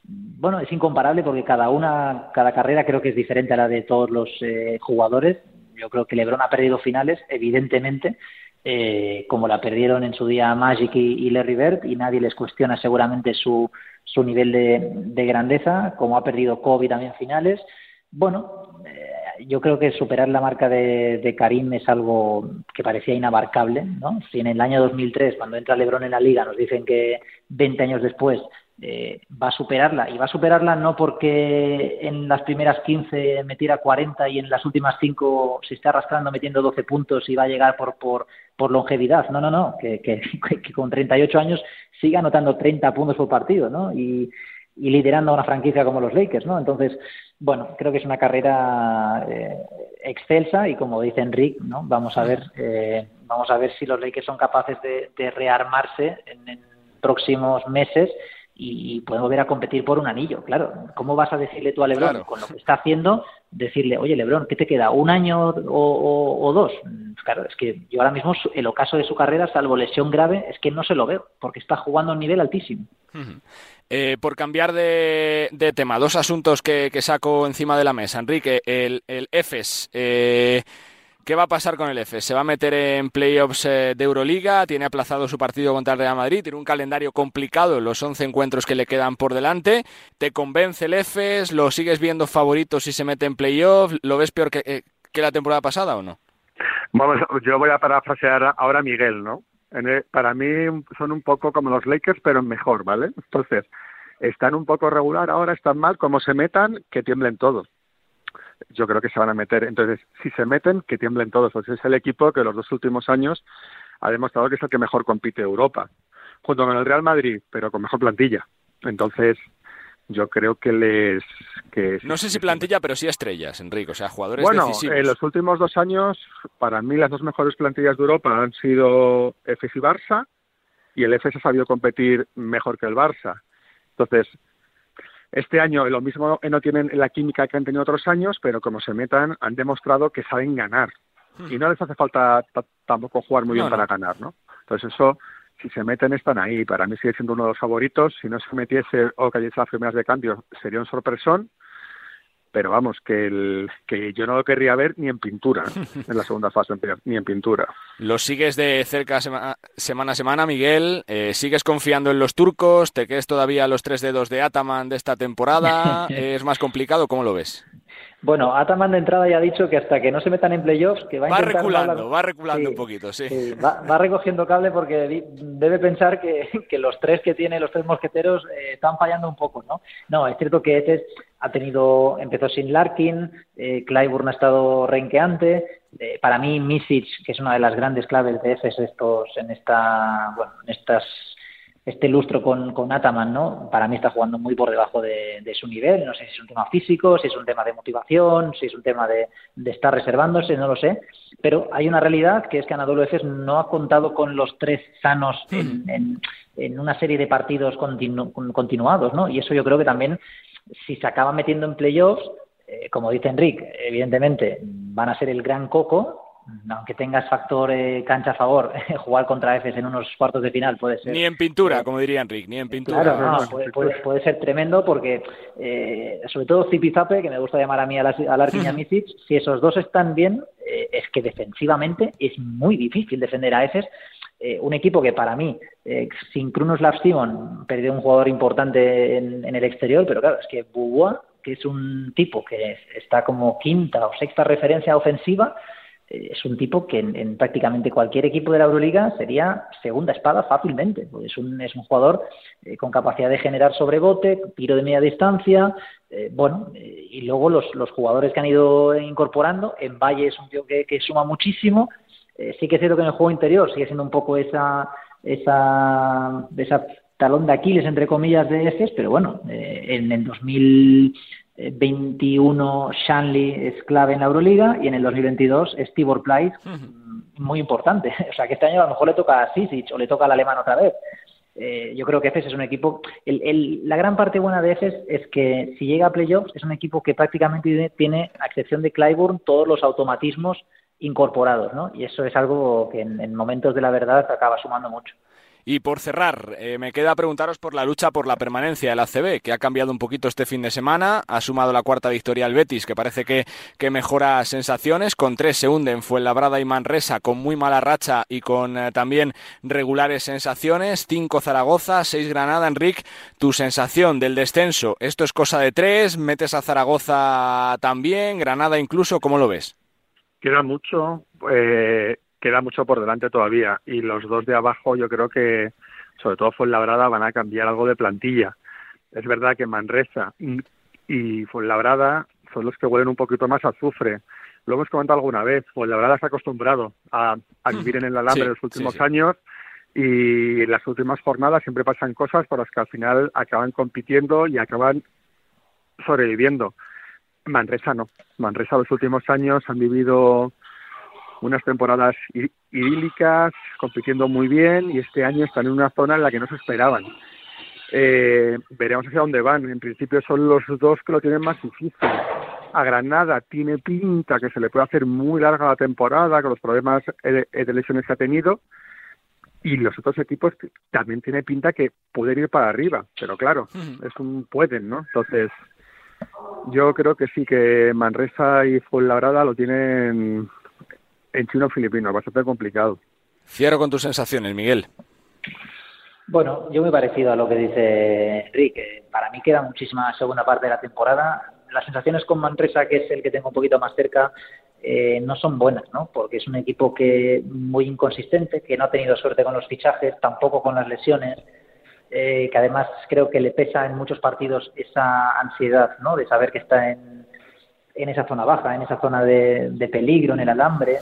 bueno, es incomparable porque cada una, cada carrera creo que es diferente a la de todos los eh, jugadores. Yo creo que LeBron ha perdido finales, evidentemente, eh, como la perdieron en su día Magic y, Larry Bird, y nadie les cuestiona seguramente su, su nivel de, grandeza, como ha perdido Kobe también finales. Bueno, eh, yo creo que superar la marca de, de, Karim es algo que parecía inabarcable, ¿no? Si en el año 2003, cuando entra LeBron en la liga, nos dicen que 20 años después eh, va a superarla. Y va a superarla no porque en las primeras 15 metiera 40 y en las últimas 5 se está arrastrando metiendo 12 puntos y va a llegar por, por, por longevidad. No, no, no. Que, que, [laughs] que, con 38 años siga anotando 30 puntos por partido, ¿no? Y, y liderando una franquicia como los Lakers, ¿no? Entonces, bueno, creo que es una carrera eh, excelsa y como dice Enrique, ¿no? Vamos a ver, eh, vamos a ver si los Lakers son capaces de, de rearmarse en próximos meses y puede volver a competir por un anillo. Claro, ¿cómo vas a decirle tú a Lebron con lo que está haciendo? Decirle, oye Lebron, ¿qué te queda? ¿Un año o, dos? Claro, es que yo ahora mismo, el ocaso de su carrera, salvo lesión grave, es que no se lo veo, porque está jugando a un nivel altísimo. Eh, por cambiar de, tema, dos asuntos que, saco encima de la mesa. Enrique, el, el EFES. Eh, ¿Qué va a pasar con el EFES? ¿Se va a meter en playoffs eh, de Euroliga? ¿Tiene aplazado su partido contra el Real Madrid? ¿Tiene un calendario complicado los 11 encuentros que le quedan por delante? ¿Te convence el EFES? ¿Lo sigues viendo favorito si se mete en playoffs? ¿Lo ves peor que, eh, la temporada pasada o no? Vamos, yo voy a parafrasear ahora a Miguel, ¿no? para mí son un poco como los Lakers, pero mejor, ¿vale? Entonces, están un poco regular ahora, están mal, como se metan, que tiemblen todos yo creo que se van a meter. Entonces, si se meten, que tiemblen todos. Pues es el equipo que los dos últimos años ha demostrado que es el que mejor compite Europa, junto con el Real Madrid, pero con mejor plantilla. Entonces, yo creo que les... Que no sé si plantilla, pero sí estrellas, Enrique, o sea, jugadores bueno, decisivos. en los últimos dos años, para mí las dos mejores plantillas de Europa han sido EFES y Barça, y el EFES ha sabido competir mejor que el Barça. Entonces, este año lo mismo no tienen la química que han tenido otros años, pero como se metan, han demostrado que saben ganar. Hmm. Y no les hace falta tampoco jugar muy bien para ganar, ¿no? Entonces eso si se meten están ahí. Para mí sigue siendo uno de los favoritos. Si no se metiese o cayese las primeras de cambio, sería un sorpresón. Pero vamos, que, el, que yo no lo querría ver ni en pintura, [laughs] en la segunda fase, ni en pintura. Lo sigues de cerca semana a semana, Miguel. Eh, ¿Sigues confiando en los turcos? ¿Te quedes todavía los tres dedos de Ataman de esta temporada? [laughs] ¿Es más complicado? ¿Cómo lo ves? Bueno, Ataman de entrada ya ha dicho que hasta que no se metan en playoffs, que va a Va reculando, va reculando un poquito, sí. va, recogiendo cable porque debe pensar que, los tres que tiene, los tres mosqueteros, eh, están fallando un poco, ¿no? No, es cierto que este ha tenido, empezó sin Larkin, eh, Clyburn ha estado renqueante, eh, para mí Misic, que es una de las grandes claves de Efes estos, en esta, bueno, en estas este lustro con, con Ataman, ¿no? Para mí está jugando muy por debajo de, su nivel. No sé si es un tema físico, si es un tema de motivación, si es un tema de, estar reservándose, no lo sé. Pero hay una realidad que es que Anadolu Efes no ha contado con los tres sanos en, en, una serie de partidos continuados, ¿no? Y eso yo creo que también, si se acaba metiendo en playoffs, eh, como dice Enrique, evidentemente van a ser el gran coco, aunque tengas factor eh, cancha a favor, [laughs] jugar contra EFES en unos cuartos de final puede ser. Ni en pintura, como diría Enrique, ni en pintura. Claro, puede, puede, ser tremendo porque, eh, sobre todo Zipizape, que me gusta llamar a mí a la [laughs] Misic, si esos dos están bien, eh, es que defensivamente es muy difícil defender a EFES. Un equipo que para mí, sin Krunos Simon, perdió un jugador importante en, el exterior, pero claro, es que Bubua, que es un tipo que está como quinta o sexta referencia ofensiva, es un tipo que en, prácticamente cualquier equipo de la Euroliga sería segunda espada fácilmente. es, un, es un jugador eh, con capacidad de generar sobrebote, tiro de media distancia, eh, bueno, eh, y luego los, los, jugadores que han ido incorporando, en Valle es un tío que, suma muchísimo, sí que es cierto que en el juego interior sigue siendo un poco esa, esa, esa talón de Aquiles, entre comillas, de EFES, pero bueno, en el 2000 21 Shanley es clave en la Euroliga y en el 2022 es Tibor Plyce, muy importante. [laughs] O sea que este año a lo mejor le toca a Sisic o le toca al alemán otra vez. Eh, yo creo que EFES es un equipo. la gran parte buena de EFES es que si llega a playoffs es un equipo que prácticamente tiene, a excepción de Clyburn, todos los automatismos incorporados, ¿no? Y eso es algo que en momentos de la verdad acaba sumando mucho. Y por cerrar, eh, me queda preguntaros por la lucha por la permanencia del ACB, que ha cambiado un poquito este fin de semana, ha sumado la cuarta victoria al Betis, que parece que, que mejora sensaciones, con tres se hunden Fuenlabrada y Manresa, con muy mala racha y con eh, también regulares sensaciones, cinco Zaragoza, seis Granada, Enric, tu sensación del descenso, ¿esto es cosa de tres? ¿Metes a Zaragoza también? ¿Granada incluso? ¿Cómo lo ves? Queda mucho. Eh, queda mucho por delante todavía y los dos de abajo yo creo que sobre todo Fuenlabrada van a cambiar algo de plantilla. Es verdad que Manresa y Fuenlabrada son los que huelen un poquito más a azufre. Lo hemos comentado alguna vez, Fuenlabrada se ha acostumbrado a, vivir en el alambre en los últimos años y en las últimas jornadas siempre pasan cosas por las que al final acaban compitiendo y acaban sobreviviendo. Manresa no. Manresa los últimos años han vivido unas temporadas idílicas, compitiendo muy bien y este año están en una zona en la que no se esperaban. Eh, veremos hacia dónde van. En principio son los dos que lo tienen más difícil. A Granada tiene pinta que se le puede hacer muy larga la temporada con los problemas de, lesiones que ha tenido. Y los otros equipos también tiene pinta que pueden ir para arriba, pero claro, es un pueden, ¿no? Entonces, yo creo que sí que Manresa y Fuenlabrada lo tienen en chino filipino, bastante complicado. Cierro con tus sensaciones, Miguel. Bueno, yo muy parecido a lo que dice Enrique. Para mí queda muchísima segunda parte de la temporada. Las sensaciones con Manresa, que es el que tengo un poquito más cerca, eh, no son buenas, ¿no? Porque es un equipo que muy inconsistente, que no ha tenido suerte con los fichajes, tampoco con las lesiones, eh, que además creo que le pesa en muchos partidos esa ansiedad, ¿no? De saber que está en en esa zona baja, en esa zona de, peligro, en el alambre.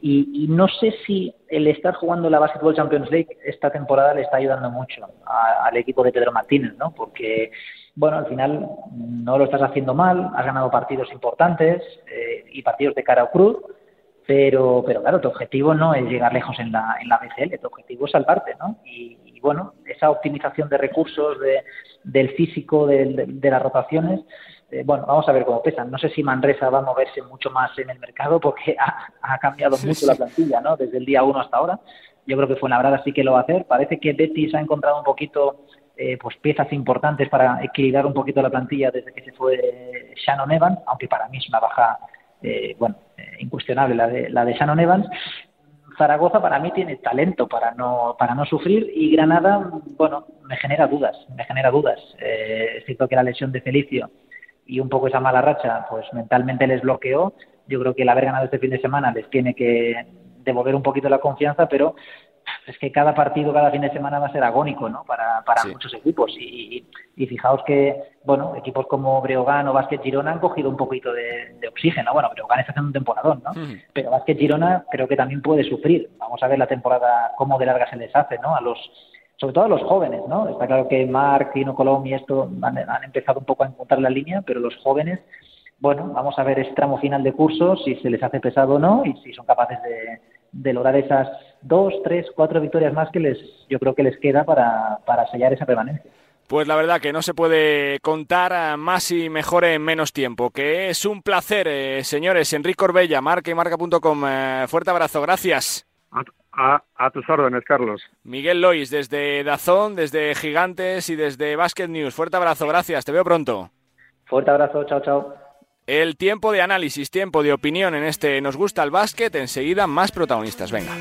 Y, no sé si el estar jugando la Basketball Champions League esta temporada le está ayudando mucho al equipo de Pedro Martínez, ¿no? Porque, bueno, al final no lo estás haciendo mal, has ganado partidos importantes eh, y partidos de cara o cruz, pero, pero claro, tu objetivo no es llegar lejos en la, en la BCL, tu objetivo es salvarte, ¿no? Y, bueno, esa optimización de recursos, de, del físico, de, de, las rotaciones, eh, bueno, vamos a ver cómo pesan. No sé si Manresa va a moverse mucho más en el mercado porque [laughs] ha, cambiado mucho la plantilla, ¿no? Desde el día uno hasta ahora. Yo creo que Fuenlabrada sí que lo va a hacer. Parece que Betis ha encontrado un poquito eh, pues piezas importantes para equilibrar un poquito la plantilla desde que se fue Shannon Evans, aunque para mí es una baja, eh, bueno, incuestionable la de, la de Shannon Evans. Zaragoza para mí tiene talento para no para no sufrir y Granada bueno me genera dudas me genera dudas. Eh, es cierto que la lesión de Felicio y un poco esa mala racha pues mentalmente les bloqueó. Yo creo que el haber ganado este fin de semana les tiene que devolver un poquito la confianza pero es que cada partido, cada fin de semana va a ser agónico, ¿no? Para, para muchos equipos. Y, y, fijaos que, bueno, equipos como Breogán o Básquet Girona han cogido un poquito de, oxígeno. Bueno, Breogán está haciendo un temporadón, ¿no? Pero Básquet Girona creo que también puede sufrir. Vamos a ver la temporada, cómo de larga se les hace, ¿no? A los, sobre todo a los jóvenes, ¿no? Está claro que Marc, Tino Colom y esto han, han empezado un poco a encontrar la línea, pero los jóvenes bueno, vamos a ver ese tramo final de curso, si se les hace pesado o no y si son capaces de, de lograr esas dos, tres, cuatro victorias más que les, yo creo que les queda para, para sellar esa permanencia. Pues la verdad que no se puede contar más y mejor en menos tiempo. Que es un placer, eh, señores. Enrique Corbella, marca y marca.com. Eh, fuerte abrazo, gracias. A, a, tus órdenes, Carlos. Miguel Lois, desde Dazón, desde Gigantes y desde Basket News. Fuerte abrazo, gracias. Te veo pronto. Fuerte abrazo, chao, chao. El tiempo de análisis, tiempo de opinión en este Nos gusta el básquet. Enseguida más protagonistas. Venga.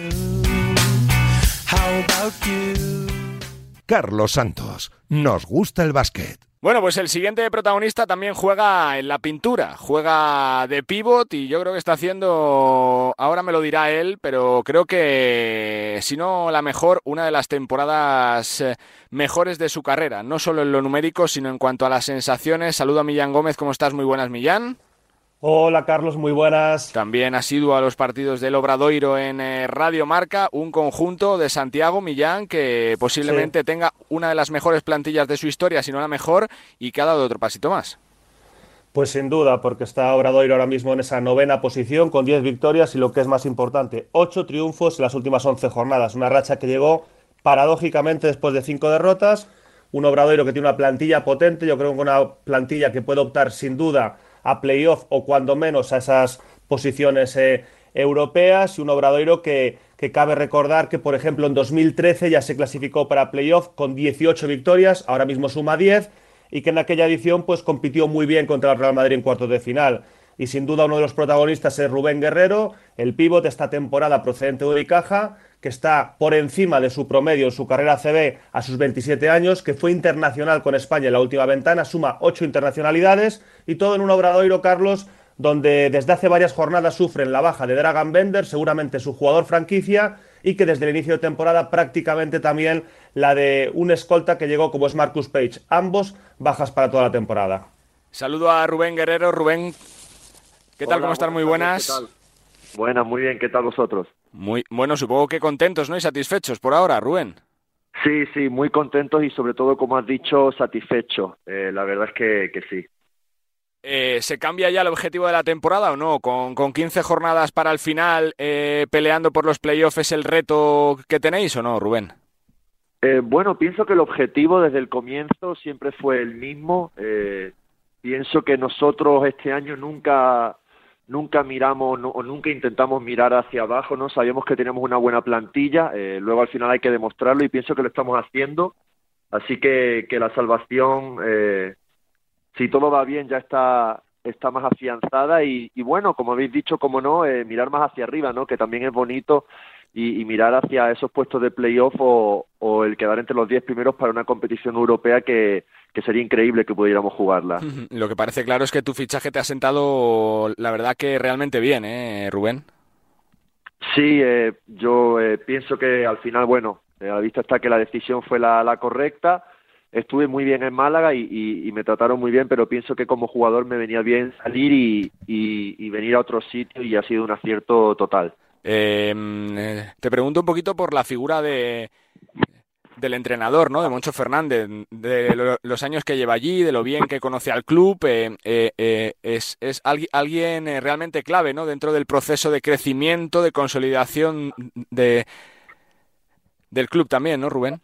Carlos Santos. Nos gusta el básquet. Bueno, pues el siguiente protagonista también juega en la pintura, juega de pivot y yo creo que está haciendo, ahora me lo dirá él, pero creo que si no la mejor, una de las temporadas eh, mejores de su carrera, no solo en lo numérico, sino en cuanto a las sensaciones. Saludo a Millán Gómez, ¿cómo estás? Muy buenas, Millán. Hola Carlos, muy buenas. También asiduo a los partidos del Obradoiro en eh, Radio Marca, un conjunto de Santiago Millán que posiblemente tenga una de las mejores plantillas de su historia, si no la mejor, y que ha dado otro pasito más. Pues sin duda, porque está Obradoiro ahora mismo en esa novena posición con 10 victorias y lo que es más importante, 8 triunfos en las últimas 11 jornadas. Una racha que llegó paradójicamente después de 5 derrotas. Un Obradoiro que tiene una plantilla potente, yo creo que una plantilla que puede optar sin duda a playoff o cuando menos a esas posiciones eh, europeas y un Obradoiro que, que, cabe recordar que, por ejemplo, en 2013 ya se clasificó para playoff con 18 victorias, ahora mismo suma 10 y que en aquella edición pues compitió muy bien contra el Real Madrid en cuartos de final. Y sin duda uno de los protagonistas es Rubén Guerrero, el pívot esta temporada procedente de Unicaja, que está por encima de su promedio en su carrera CB a sus 27 años, que fue internacional con España en la última ventana, suma ocho internacionalidades y todo en un obradoiro, Carlos, donde desde hace varias jornadas sufren la baja de Dragan Bender, seguramente su jugador franquicia, y que desde el inicio de temporada prácticamente también la de un escolta que llegó como es Marcus Page. Ambos bajas para toda la temporada. Saludo a Rubén Guerrero. Rubén, ¿qué tal? ¿Cómo están? Muy buenas. Buenas, muy bien. ¿Qué tal vosotros? Muy bueno, supongo que contentos, ¿no? Y satisfechos por ahora, Rubén. Sí, sí, muy contentos y sobre todo, como has dicho, satisfechos. Eh, la verdad es que, que sí. Eh, ¿Se cambia ya el objetivo de la temporada o no? ¿Con, con 15 jornadas para el final, eh, peleando por los playoffs, es el reto que tenéis o no, Rubén? bueno, pienso que el objetivo desde el comienzo siempre fue el mismo. pienso que nosotros este año nunca nunca miramos o nunca intentamos mirar hacia abajo, ¿no? Sabíamos que teníamos una buena plantilla, eh, luego al final hay que demostrarlo y pienso que lo estamos haciendo, así que, que la salvación, eh, si todo va bien, ya está está más afianzada y, y bueno, como habéis dicho, como no, eh, mirar más hacia arriba, ¿no? Que también es bonito y, mirar hacia esos puestos de playoff o, o el quedar entre los 10 primeros para una competición europea que, que sería increíble que pudiéramos jugarla. [laughs] Lo que parece claro es que tu fichaje te ha sentado, la verdad que realmente bien, ¿eh, Rubén? Sí, eh, yo eh, pienso que al final, bueno, eh, a la vista está que la decisión fue la, la correcta. Estuve muy bien en Málaga y, y, me trataron muy bien, pero pienso que como jugador me venía bien salir y, y venir a otro sitio y ha sido un acierto total. Eh, te pregunto un poquito por la figura de, del entrenador, ¿no? De Moncho Fernández, de los años que lleva allí, de lo bien que conoce al club, eh, eh, es, es alguien realmente clave, ¿no? Dentro del proceso de crecimiento, de consolidación de, del club también, ¿no, Rubén?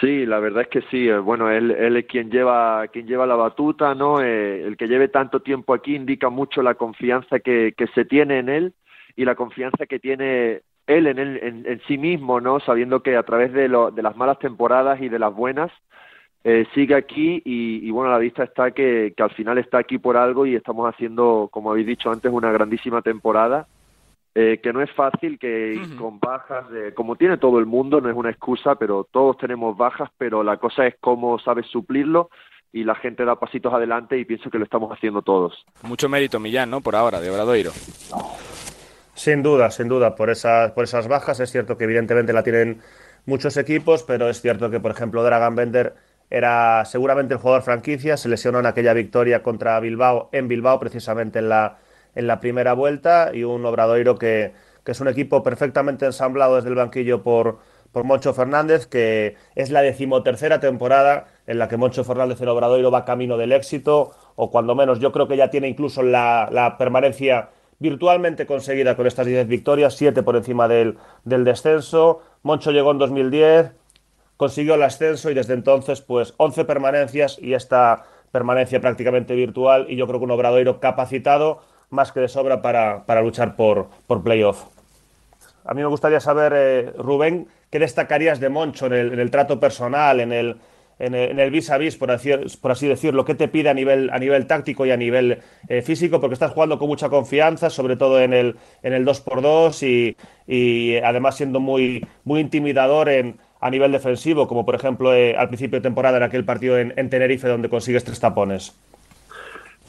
Sí, la verdad es que sí. Bueno, él, él es quien lleva, quien lleva la batuta, ¿no? el que lleve tanto tiempo aquí indica mucho la confianza que, que se tiene en él y la confianza que tiene él en, en, sí mismo, ¿no? Sabiendo que a través de, lo, de las malas temporadas y de las buenas eh, sigue aquí y, bueno, la vista está que, que, al final está aquí por algo y estamos haciendo, como habéis dicho antes, una grandísima temporada. Eh, que no es fácil, que con bajas, como tiene todo el mundo, no es una excusa, pero todos tenemos bajas, pero la cosa es cómo sabes suplirlo y la gente da pasitos adelante y pienso que lo estamos haciendo todos. Mucho mérito, Millán, ¿no? Por ahora, de Obradoiro. Sin duda, sin duda, por esas, por esas bajas. Es cierto que evidentemente la tienen muchos equipos, pero es cierto que, por ejemplo, Dragan Bender era seguramente el jugador franquicia, se lesionó en aquella victoria contra Bilbao, en Bilbao, precisamente en la, en la primera vuelta, y un Obradoiro que, que es un equipo perfectamente ensamblado desde el banquillo por, por Moncho Fernández, que es la decimotercera temporada en la que Moncho Fernández el Obradoiro va camino del éxito, o cuando menos yo creo que ya tiene incluso la, la permanencia virtualmente conseguida con estas 10 victorias, 7 por encima del, del descenso. Moncho llegó en 2010, consiguió el ascenso y desde entonces pues 11 permanencias y esta permanencia prácticamente virtual y yo creo que un Obradoiro capacitado más que de sobra para, para luchar por, por playoff. A mí me gustaría saber, eh, Rubén, ¿qué destacarías de Moncho en el, en el trato personal, en el, en el, vis a vis, por así, por así decirlo, qué te pide a nivel, a nivel táctico y a nivel eh, físico, porque estás jugando con mucha confianza, sobre todo en el, en el 2x2 y, y además siendo muy, muy intimidador en, a nivel defensivo, como por ejemplo eh, al principio de temporada en aquel partido en, Tenerife donde consigues tres tapones.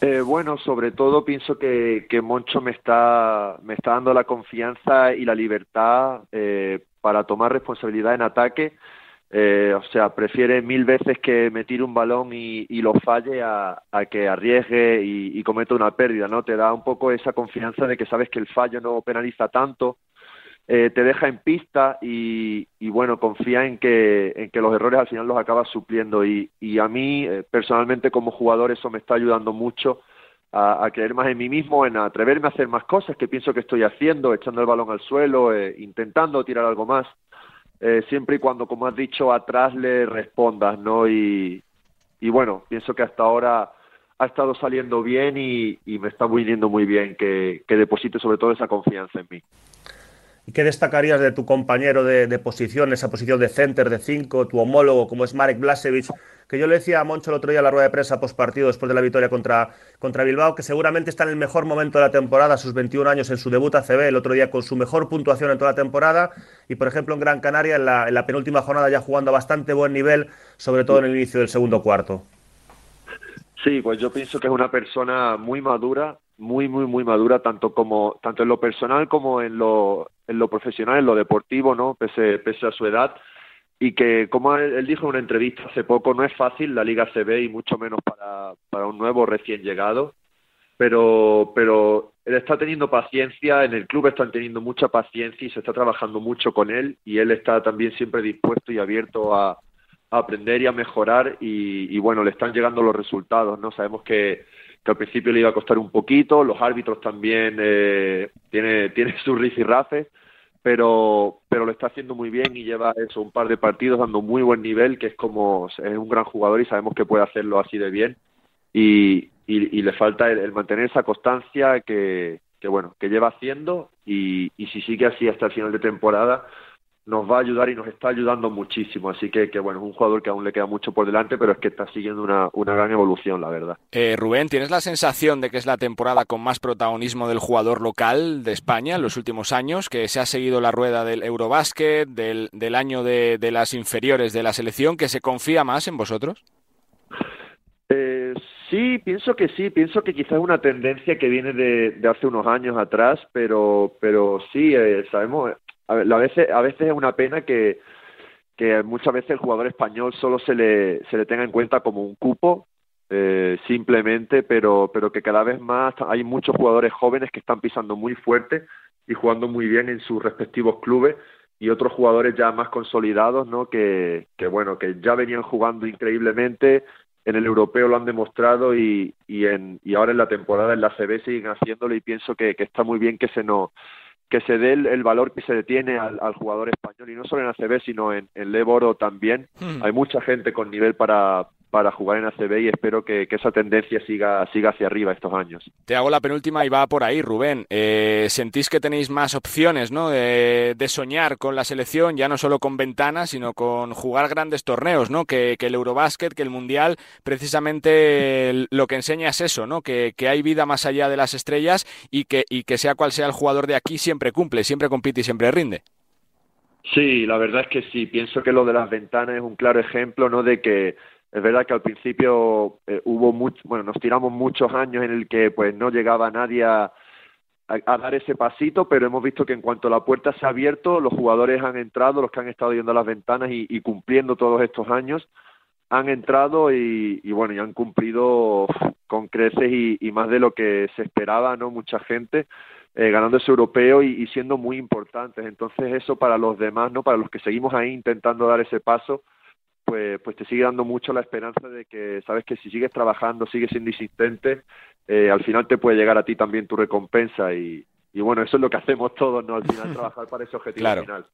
Eh, bueno, sobre todo pienso que, Moncho me está, me está dando la confianza y la libertad para tomar responsabilidad en ataque eh, o sea, prefiere mil veces que me tire un balón y, lo falle a, que arriesgue y, cometa una pérdida, ¿no? Te da un poco esa confianza de que sabes que el fallo no penaliza tanto, eh, te deja en pista y, bueno, confía en que, en que los errores al final los acabas supliendo y, a mí eh, personalmente como jugador eso me está ayudando mucho a, creer más en mí mismo, en atreverme a hacer más cosas que pienso que estoy haciendo, echando el balón al suelo, intentando tirar algo más eh, siempre y cuando, como has dicho, atrás le respondas, ¿no? Y, y bueno, pienso que hasta ahora ha estado saliendo bien y, me está viniendo muy bien que, que deposite sobre todo esa confianza en mí. ¿Y qué destacarías de tu compañero de, posición, esa posición de center de 5, tu homólogo como es Marek Blasevich, que yo le decía a Moncho el otro día en la rueda de prensa post partido después de la victoria contra, contra Bilbao, que seguramente está en el mejor momento de la temporada, sus 21 años en su debut ACB, el otro día con su mejor puntuación en toda la temporada, y por ejemplo en Gran Canaria en la, en la penúltima jornada ya jugando a bastante buen nivel, sobre todo en el inicio del segundo cuarto. Sí, pues yo pienso que es una persona muy madura, muy, muy, muy madura, tanto como, tanto en lo personal como en lo, en lo profesional, en lo deportivo, ¿no? Pese, a su edad. Y que, como él, dijo en una entrevista hace poco, no es fácil la Liga CB y mucho menos para, para un nuevo recién llegado, pero, pero él está teniendo paciencia, en el club están teniendo mucha paciencia y se está trabajando mucho con él. Y él está también siempre dispuesto y abierto a, aprender y a mejorar y, bueno, le están llegando los resultados, ¿no? Sabemos que, que al principio le iba a costar un poquito, los árbitros también eh, tiene, tiene [laughs] sus rifirrafes, pero, pero lo está haciendo muy bien y lleva eso, un par de partidos dando muy buen nivel, que es como, es un gran jugador y sabemos que puede hacerlo así de bien. Y, y, le falta el, mantener esa constancia que, que, bueno, que lleva haciendo y, y si sigue así hasta el final de temporada, nos va a ayudar y nos está ayudando muchísimo. Así que, que, bueno, es un jugador que aún le queda mucho por delante, pero es que está siguiendo una, una gran evolución, la verdad. Eh, Rubén, ¿tienes la sensación de que es la temporada con más protagonismo del jugador local de España en los últimos años? Que se ha seguido la rueda del Eurobásquet, del, del año de, de las inferiores de la selección, que se confía más en vosotros? Eh, sí, pienso que sí, pienso que quizás es una tendencia que viene de, de hace unos años atrás, pero, pero sí, eh, sabemos, a, veces, a veces es una pena que, que muchas veces el jugador español solo se le, se le tenga en cuenta como un cupo, eh, simplemente, pero, pero que cada vez más hay muchos jugadores jóvenes que están pisando muy fuerte y jugando muy bien en sus respectivos clubes y otros jugadores ya más consolidados, ¿no? Que, que bueno, que ya venían jugando increíblemente, en el europeo lo han demostrado y, y, en, y ahora en la temporada en la CB siguen haciéndolo y pienso que, que está muy bien que se nos que se dé el, valor que se detiene al, al, jugador español y no solo en ACB sino en, en Leboro también. Hmm. Hay mucha gente con nivel para, para jugar en ACB y espero que, que, esa tendencia siga, siga hacia arriba estos años. Te hago la penúltima y va por ahí, Rubén. Eh, ¿Sentís que tenéis más opciones ¿no? de, de, soñar con la selección, ya no solo con ventanas, sino con jugar grandes torneos, ¿no? que, que el Eurobásquet, que el Mundial, precisamente lo que enseña es eso, ¿no? que, que hay vida más allá de las estrellas y que, y que sea cual sea el jugador de aquí, siempre cumple, siempre compite y siempre rinde? Sí, la verdad es que sí. Pienso que lo de las ventanas es un claro ejemplo, ¿no? De que es verdad que al principio eh, hubo mucho, bueno, nos tiramos muchos años en el que pues no llegaba nadie a, a, dar ese pasito, pero hemos visto que en cuanto la puerta se ha abierto, los jugadores han entrado, los que han estado yendo a las ventanas y, cumpliendo todos estos años, han entrado y, bueno, y han cumplido con creces y, más de lo que se esperaba, ¿no? Mucha gente eh, ganando ese europeo y siendo muy importantes. Entonces eso para los demás, ¿no? Para los que seguimos ahí intentando dar ese paso, pues, pues te sigue dando mucho la esperanza de que sabes que si sigues trabajando, sigues siendo insistente, eh, al final te puede llegar a ti también tu recompensa y, y bueno, eso es lo que hacemos todos, ¿no? Al final [laughs] trabajar para ese objetivo claro. final.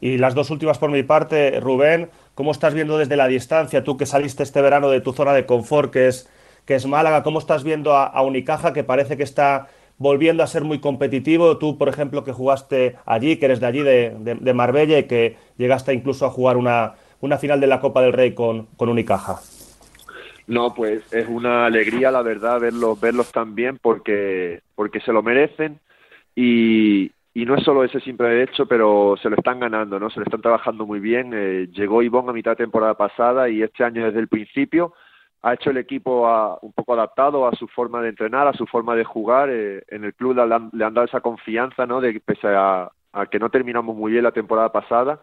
Y las dos últimas por mi parte, Rubén, ¿cómo estás viendo desde la distancia, tú que saliste este verano de tu zona de confort, que es, que es Málaga, cómo estás viendo a, a Unicaja, que parece que está volviendo a ser muy competitivo. Tú, por ejemplo, que jugaste allí, que eres de allí, de, de, de Marbella, y que llegaste incluso a jugar una, una final de la Copa del Rey con, con Unicaja. No, pues es una alegría, la verdad, verlos, verlos tan bien porque, porque se lo merecen y, y no es solo ese simple hecho, pero se lo están ganando, ¿no? Se lo están trabajando muy bien. Eh, llegó Ivonne a mitad de temporada pasada y este año desde el principio ha hecho el equipo a, un poco adaptado a su forma de entrenar, a su forma de jugar. Eh, en el club le han, dado esa confianza, ¿no? De pese a, a que no terminamos muy bien la temporada pasada,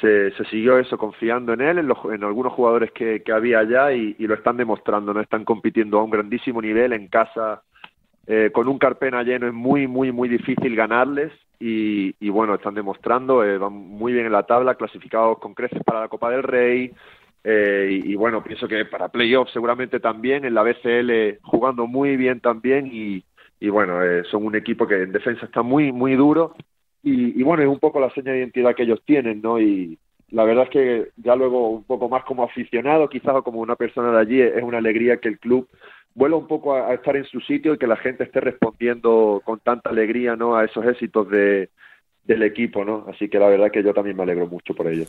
se, se siguió eso confiando en él, en, los, en algunos jugadores que, que había allá y, lo están demostrando, no están compitiendo a un grandísimo nivel en casa. Eh, con un Carpena lleno es muy, muy, muy difícil ganarles y, y bueno, están demostrando, eh, van muy bien en la tabla, clasificados con creces para la Copa del Rey eh, y, y, bueno, pienso que para playoffs seguramente también, en la BCL jugando muy bien también y, y bueno, eh, son un equipo que en defensa está muy, muy duro y, y, bueno, es un poco la seña de identidad que ellos tienen, ¿no? Y la verdad es que ya luego un poco más como aficionado, quizás o como una persona de allí, es una alegría que el club vuelva un poco a, estar en su sitio y que la gente esté respondiendo con tanta alegría, ¿no? A esos éxitos de, del equipo, ¿no? Así que la verdad que yo también me alegro mucho por ello.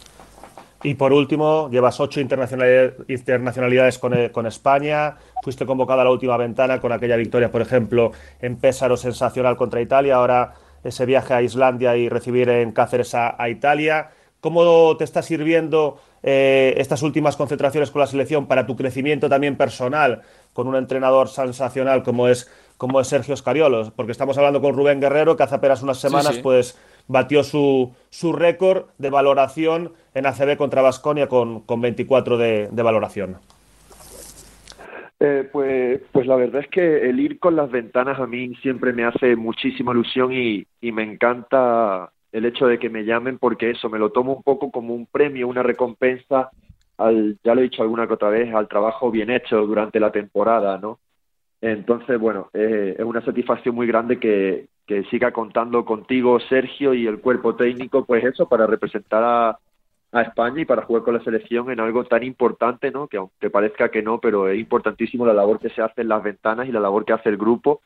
Y por último, llevas ocho internacionalidades, con, con, España. Fuiste convocada a la última ventana con aquella victoria, por ejemplo, en Pésaro sensacional contra Italia. Ahora ese viaje a Islandia y recibir en Cáceres a, a Italia. ¿Cómo te está sirviendo eh, estas últimas concentraciones con la selección para tu crecimiento también personal con un entrenador sensacional como es, como es Sergio Scariolo? Porque estamos hablando con Rubén Guerrero, que hace apenas unas semanas sí, sí. pues batió su, su récord de valoración en ACB contra Basconia con, con 24 de, de valoración. Eh, pues, pues la verdad es que el ir con las ventanas a mí siempre me hace muchísima ilusión y, me encanta el hecho de que me llamen porque eso me lo tomo un poco como un premio, una recompensa al, ya lo he dicho alguna que otra vez, al trabajo bien hecho durante la temporada, ¿no? Entonces, bueno, eh, es una satisfacción muy grande que, que siga contando contigo, Sergio, y el cuerpo técnico, pues eso, para representar a, a España y para jugar con la selección en algo tan importante, ¿no? Que aunque parezca que no, pero es importantísimo la labor que se hace en las ventanas y la labor que hace el grupo,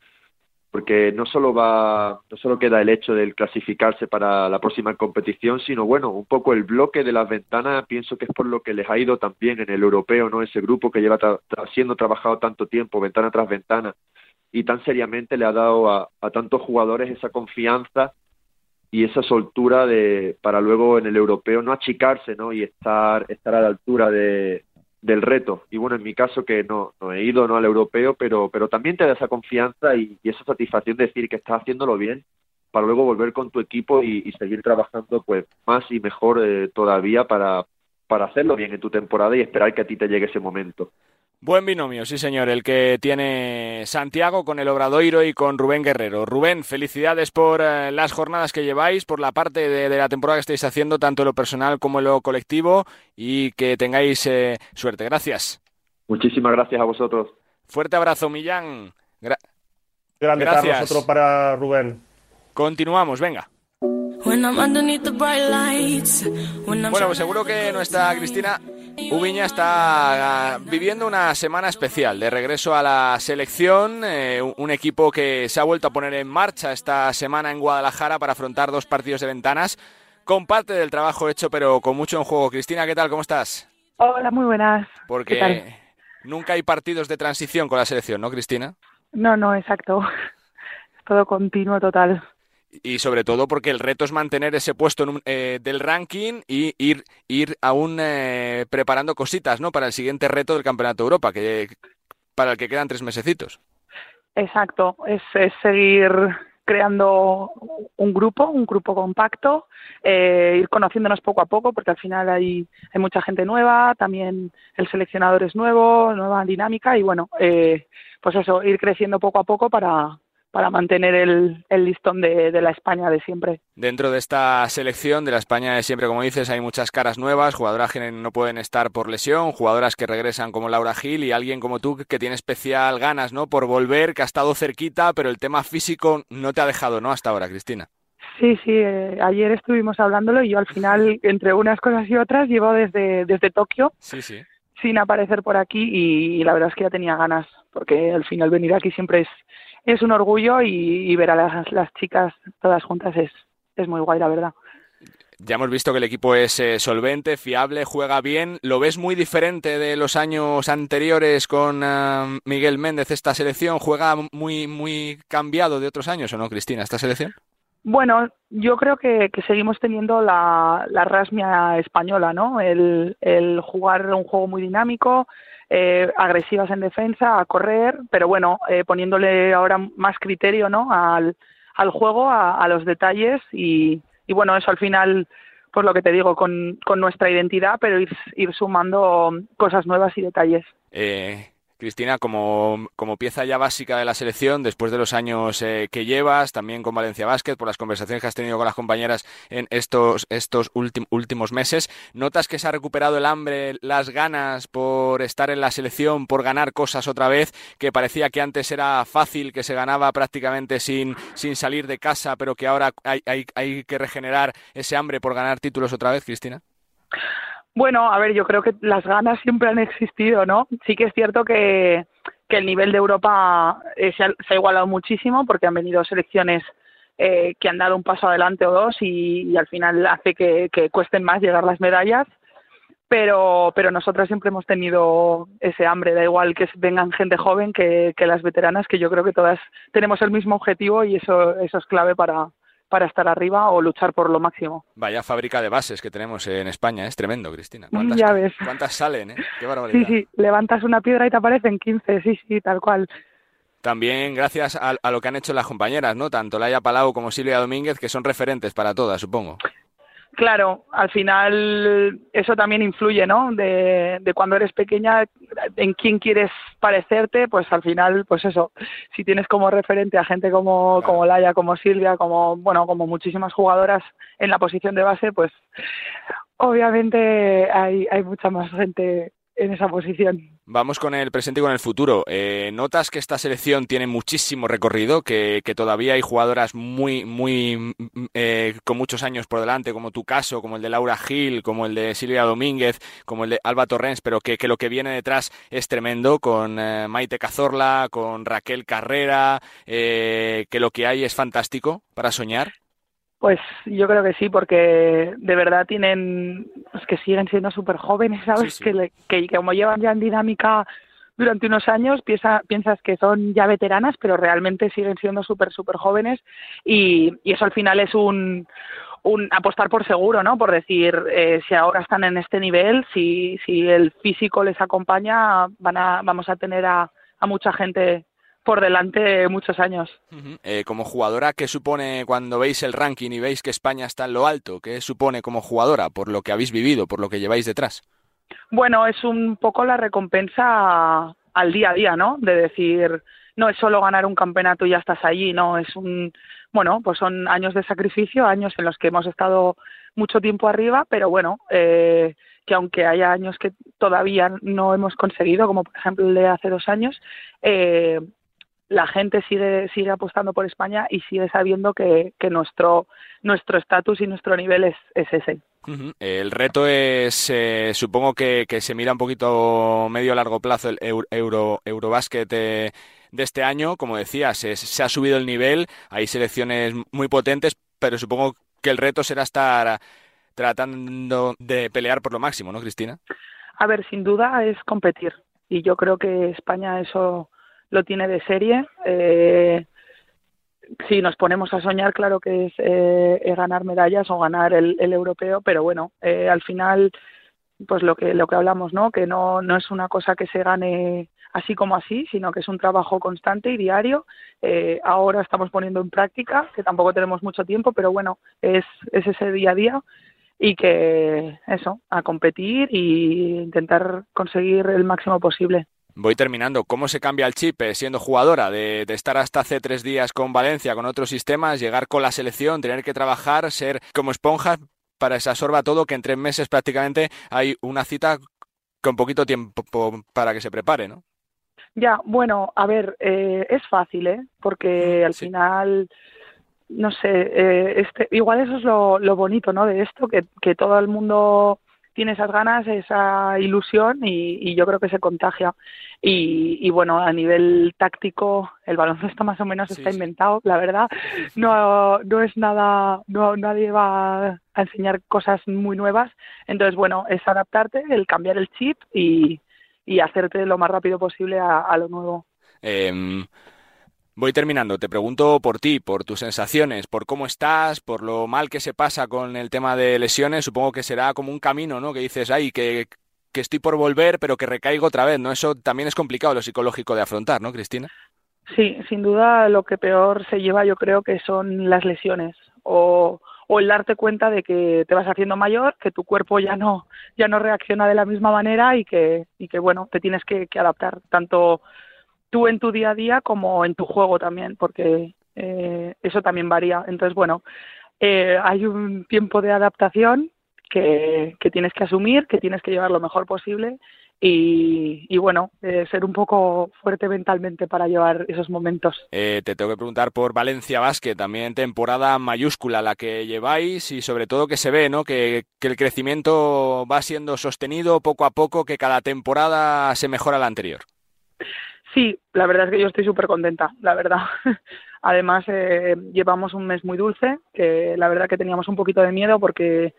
porque no solo va, no solo queda el hecho del clasificarse para la próxima competición, sino bueno, un poco el bloque de las ventanas, pienso que es por lo que les ha ido también en el europeo, ¿no? Ese grupo que lleva siendo trabajado tanto tiempo, ventana tras ventana, y tan seriamente le ha dado a tantos jugadores esa confianza y esa soltura de para luego en el europeo no achicarse no y estar estar a la altura de del reto. Y bueno en mi caso que no no he ido no al europeo pero pero también te da esa confianza y, esa satisfacción de decir que estás haciéndolo bien para luego volver con tu equipo y, y seguir trabajando pues más y mejor eh, todavía para para hacerlo bien en tu temporada y esperar que a ti te llegue ese momento Buen binomio, sí señor, el que tiene Santiago con el Obradoiro y con Rubén Guerrero. Rubén, felicidades por eh, las jornadas que lleváis, por la parte de, la temporada que estáis haciendo, tanto en lo personal como en lo colectivo, y que tengáis eh, suerte. Gracias. Muchísimas gracias a vosotros. Fuerte abrazo, Millán. Grande gracias. otro para Rubén. Continuamos, venga. Bueno, pues seguro que nuestra Cristina Ubiña está ah, viviendo una semana especial de regreso a la selección, eh, un equipo que se ha vuelto a poner en marcha esta semana en Guadalajara para afrontar dos partidos de ventanas, con parte del trabajo hecho pero con mucho en juego. Cristina, ¿qué tal? ¿Cómo estás? Hola, muy buenas. Porque nunca hay partidos de transición con la selección, ¿no, Cristina? No, no, exacto. [laughs] Es todo continuo total y sobre todo porque el reto es mantener ese puesto eh, del ranking y ir, ir aún eh, preparando cositas ¿no? para el siguiente reto del Campeonato de Europa, que, para el que quedan tres mesecitos. Exacto, es, seguir creando un grupo, un grupo compacto, eh, ir conociéndonos poco a poco, porque al final hay, hay mucha gente nueva, también el seleccionador es nuevo, nueva dinámica y bueno, pues eso, ir creciendo poco a poco para, para mantener el, el listón de, de, la España de siempre. Dentro de esta selección de la España de siempre, como dices, hay muchas caras nuevas, jugadoras que no pueden estar por lesión, jugadoras que regresan como Laura Gil y alguien como tú que tiene especial ganas ¿no? por volver, que ha estado cerquita, pero el tema físico no te ha dejado ¿no? hasta ahora, Cristina. Sí, sí, eh, ayer estuvimos hablándolo y yo al final, entre unas cosas y otras, llevo desde, desde Tokio sí, sí. sin aparecer por aquí y la verdad es que ya tenía ganas, porque al final venir aquí siempre es es un orgullo y, ver a las, las, chicas todas juntas es, es muy guay, la verdad. Ya hemos visto que el equipo es eh, solvente, fiable, juega bien. ¿Lo ves muy diferente de los años anteriores con eh, Miguel Méndez esta selección? ¿Juega muy, muy cambiado de otros años o no, Cristina, esta selección? Bueno, yo creo que, que seguimos teniendo la, la rasmia española, ¿no? El, el jugar un juego muy dinámico, eh, agresivas en defensa, a correr, pero bueno, eh, poniéndole ahora más criterio ¿no? al, al juego, a, los detalles y, y, bueno, eso al final, pues lo que te digo, con, con nuestra identidad, pero ir, ir sumando cosas nuevas y detalles. Eh, Cristina, como, como, pieza ya básica de la selección, después de los años eh, que llevas, también con Valencia Basket, por las conversaciones que has tenido con las compañeras en estos, estos últimos meses, ¿notas que se ha recuperado el hambre, las ganas por estar en la selección, por ganar cosas otra vez, que parecía que antes era fácil, que se ganaba prácticamente sin, sin salir de casa, pero que ahora hay, hay, hay que regenerar ese hambre por ganar títulos otra vez, Cristina? Bueno, a ver, yo creo que las ganas siempre han existido, ¿no? Sí que es cierto que, que el nivel de Europa eh, se, ha, igualado muchísimo porque han venido selecciones eh, que han dado un paso adelante o dos y, al final hace que, que, cuesten más llegar las medallas. Pero, pero nosotras siempre hemos tenido ese hambre, da igual que vengan gente joven que, que las veteranas, que yo creo que todas tenemos el mismo objetivo y eso, eso es clave para, para estar arriba o luchar por lo máximo. Vaya fábrica de bases que tenemos en España, es tremendo, Cristina. ¿Cuántas, ya ves. ¿Cuántas salen, eh? Qué barbaridad. Sí, sí, levantas una piedra y te aparecen 15, sí, sí, tal cual. También gracias a, a lo que han hecho las compañeras, ¿no? Tanto Laia Palau como Silvia Domínguez, que son referentes para todas, supongo. Claro, al final eso también influye, ¿no? De, de, cuando eres pequeña, en quién quieres parecerte, pues al final, pues eso, si tienes como referente a gente como, como Laia, como Silvia, como, bueno, como muchísimas jugadoras en la posición de base, pues obviamente hay, hay mucha más gente en esa posición. Vamos con el presente y con el futuro. Eh, ¿Notas que esta selección tiene muchísimo recorrido, que, todavía hay jugadoras muy, muy, eh, con muchos años por delante, como tu caso, como el de Laura Gil, como el de Silvia Domínguez, como el de Alba Torrens, pero que, lo que viene detrás es tremendo, con eh, Maite Cazorla, con Raquel Carrera, que lo que hay es fantástico para soñar? Pues yo creo que sí, porque de verdad tienen, es que siguen siendo súper jóvenes, ¿sabes? Que, que, como llevan ya en dinámica durante unos años, piensa, piensas que son ya veteranas, pero realmente siguen siendo súper, súper jóvenes y, y, eso al final es un, un apostar por seguro, ¿no? Por decir, eh, si ahora están en este nivel, si, si el físico les acompaña, van a, vamos a tener a, a mucha gente por delante muchos años. Eh, como jugadora, ¿qué supone cuando veis el ranking y veis que España está en lo alto? ¿Qué supone como jugadora por lo que habéis vivido, por lo que lleváis detrás? Bueno, es un poco la recompensa al día a día, ¿no? De decir, no es solo ganar un campeonato y ya estás allí, no, es un, bueno, pues son años de sacrificio, años en los que hemos estado mucho tiempo arriba, pero bueno, eh, que aunque haya años que todavía no hemos conseguido, como por ejemplo el de hace dos años, eh, la gente sigue sigue apostando por España y sigue sabiendo que, que nuestro nuestro estatus y nuestro nivel es, es ese. El reto es, eh, supongo que, que, se mira un poquito medio a largo plazo el Euro, Eurobasket de este año. Como decías, se, se ha subido el nivel, hay selecciones muy potentes, pero supongo que el reto será estar tratando de pelear por lo máximo, ¿no, Cristina? A ver, sin duda es competir y yo creo que España eso lo tiene de serie. Eh, si nos ponemos a soñar, claro que es eh, ganar medallas o ganar el, el europeo, pero bueno, eh, al final, pues lo que lo que hablamos, ¿no? Que no no es una cosa que se gane así como así, sino que es un trabajo constante y diario. Eh, ahora estamos poniendo en práctica, que tampoco tenemos mucho tiempo, pero bueno, es, es ese día a día y que eso, a competir e intentar conseguir el máximo posible. Voy terminando. ¿Cómo se cambia el chip eh, siendo jugadora? De, de, estar hasta hace tres días con Valencia, con otros sistemas, llegar con la selección, tener que trabajar, ser como esponjas para que se absorba todo, que en tres meses prácticamente hay una cita con poquito tiempo para que se prepare, ¿no? Ya, bueno, a ver, eh, es fácil, ¿eh? Porque al sí. final, no sé, eh, este, igual eso es lo, lo bonito, ¿no? De esto, que, que todo el mundo tiene esas ganas, esa ilusión y, y yo creo que se contagia. Y, y, bueno, a nivel táctico, el baloncesto [laughs] más o menos sí, está sí. inventado, la verdad. No, no es nada, no, nadie va a enseñar cosas muy nuevas. Entonces, bueno, es adaptarte, el cambiar el chip y, y hacerte lo más rápido posible a, a lo nuevo. Eh, Voy terminando. Te pregunto por ti, por tus sensaciones, por cómo estás, por lo mal que se pasa con el tema de lesiones. Supongo que será como un camino, ¿no? Que dices, ay, que, que estoy por volver, pero que recaigo otra vez, ¿no? Eso también es complicado, lo psicológico de afrontar, ¿no, Cristina? Sí, sin duda lo que peor se lleva yo creo que son las lesiones o, o el darte cuenta de que te vas haciendo mayor, que tu cuerpo ya no ya no reacciona de la misma manera y que y que bueno, te tienes que, que adaptar tanto tú en tu día a día como en tu juego también, porque eh, eso también varía. Entonces, bueno, eh, hay un tiempo de adaptación que, tienes que asumir, que tienes que llevar lo mejor posible y, y bueno, eh, ser un poco fuerte mentalmente para llevar esos momentos. Eh, te tengo que preguntar por Valencia Basket, también temporada mayúscula la que lleváis y sobre todo que se ve, ¿no? Que, que el crecimiento va siendo sostenido poco a poco, que cada temporada se mejora la anterior. Sí, la verdad es que yo estoy súper contenta, la verdad. [laughs] Además, eh, llevamos un mes muy dulce, que la verdad que teníamos un poquito de miedo porque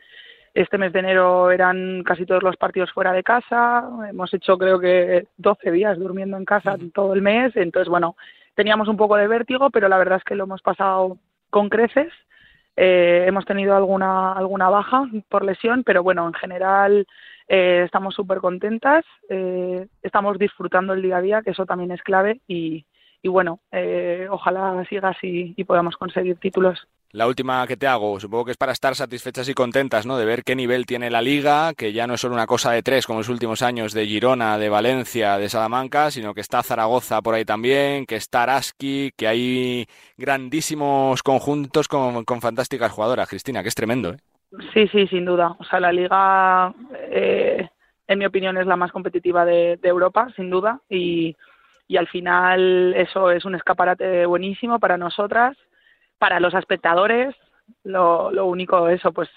este mes de enero eran casi todos los partidos fuera de casa. Hemos hecho creo que 12 días durmiendo en casa todo el mes. Entonces, bueno, teníamos un poco de vértigo, pero la verdad es que lo hemos pasado con creces. Eh, hemos tenido alguna, alguna baja por lesión, pero bueno, en general eh, estamos súper contentas, eh, estamos disfrutando el día a día, que eso también es clave, y, y bueno, eh, ojalá siga así y podamos conseguir títulos. La última que te hago, supongo que es para estar satisfechas y contentas, ¿no? De ver qué nivel tiene la liga, que ya no es solo una cosa de tres como en los últimos años de Girona, de Valencia, de Salamanca, sino que está Zaragoza por ahí también, que está Araski, que hay grandísimos conjuntos con, con fantásticas jugadoras. Cristina, que es tremendo, ¿eh? Sí, sí, sin duda. O sea, la liga, eh, en mi opinión, es la más competitiva de, Europa, sin duda, y, y al final eso es un escaparate buenísimo para nosotras, para los espectadores. Lo, lo único, eso, pues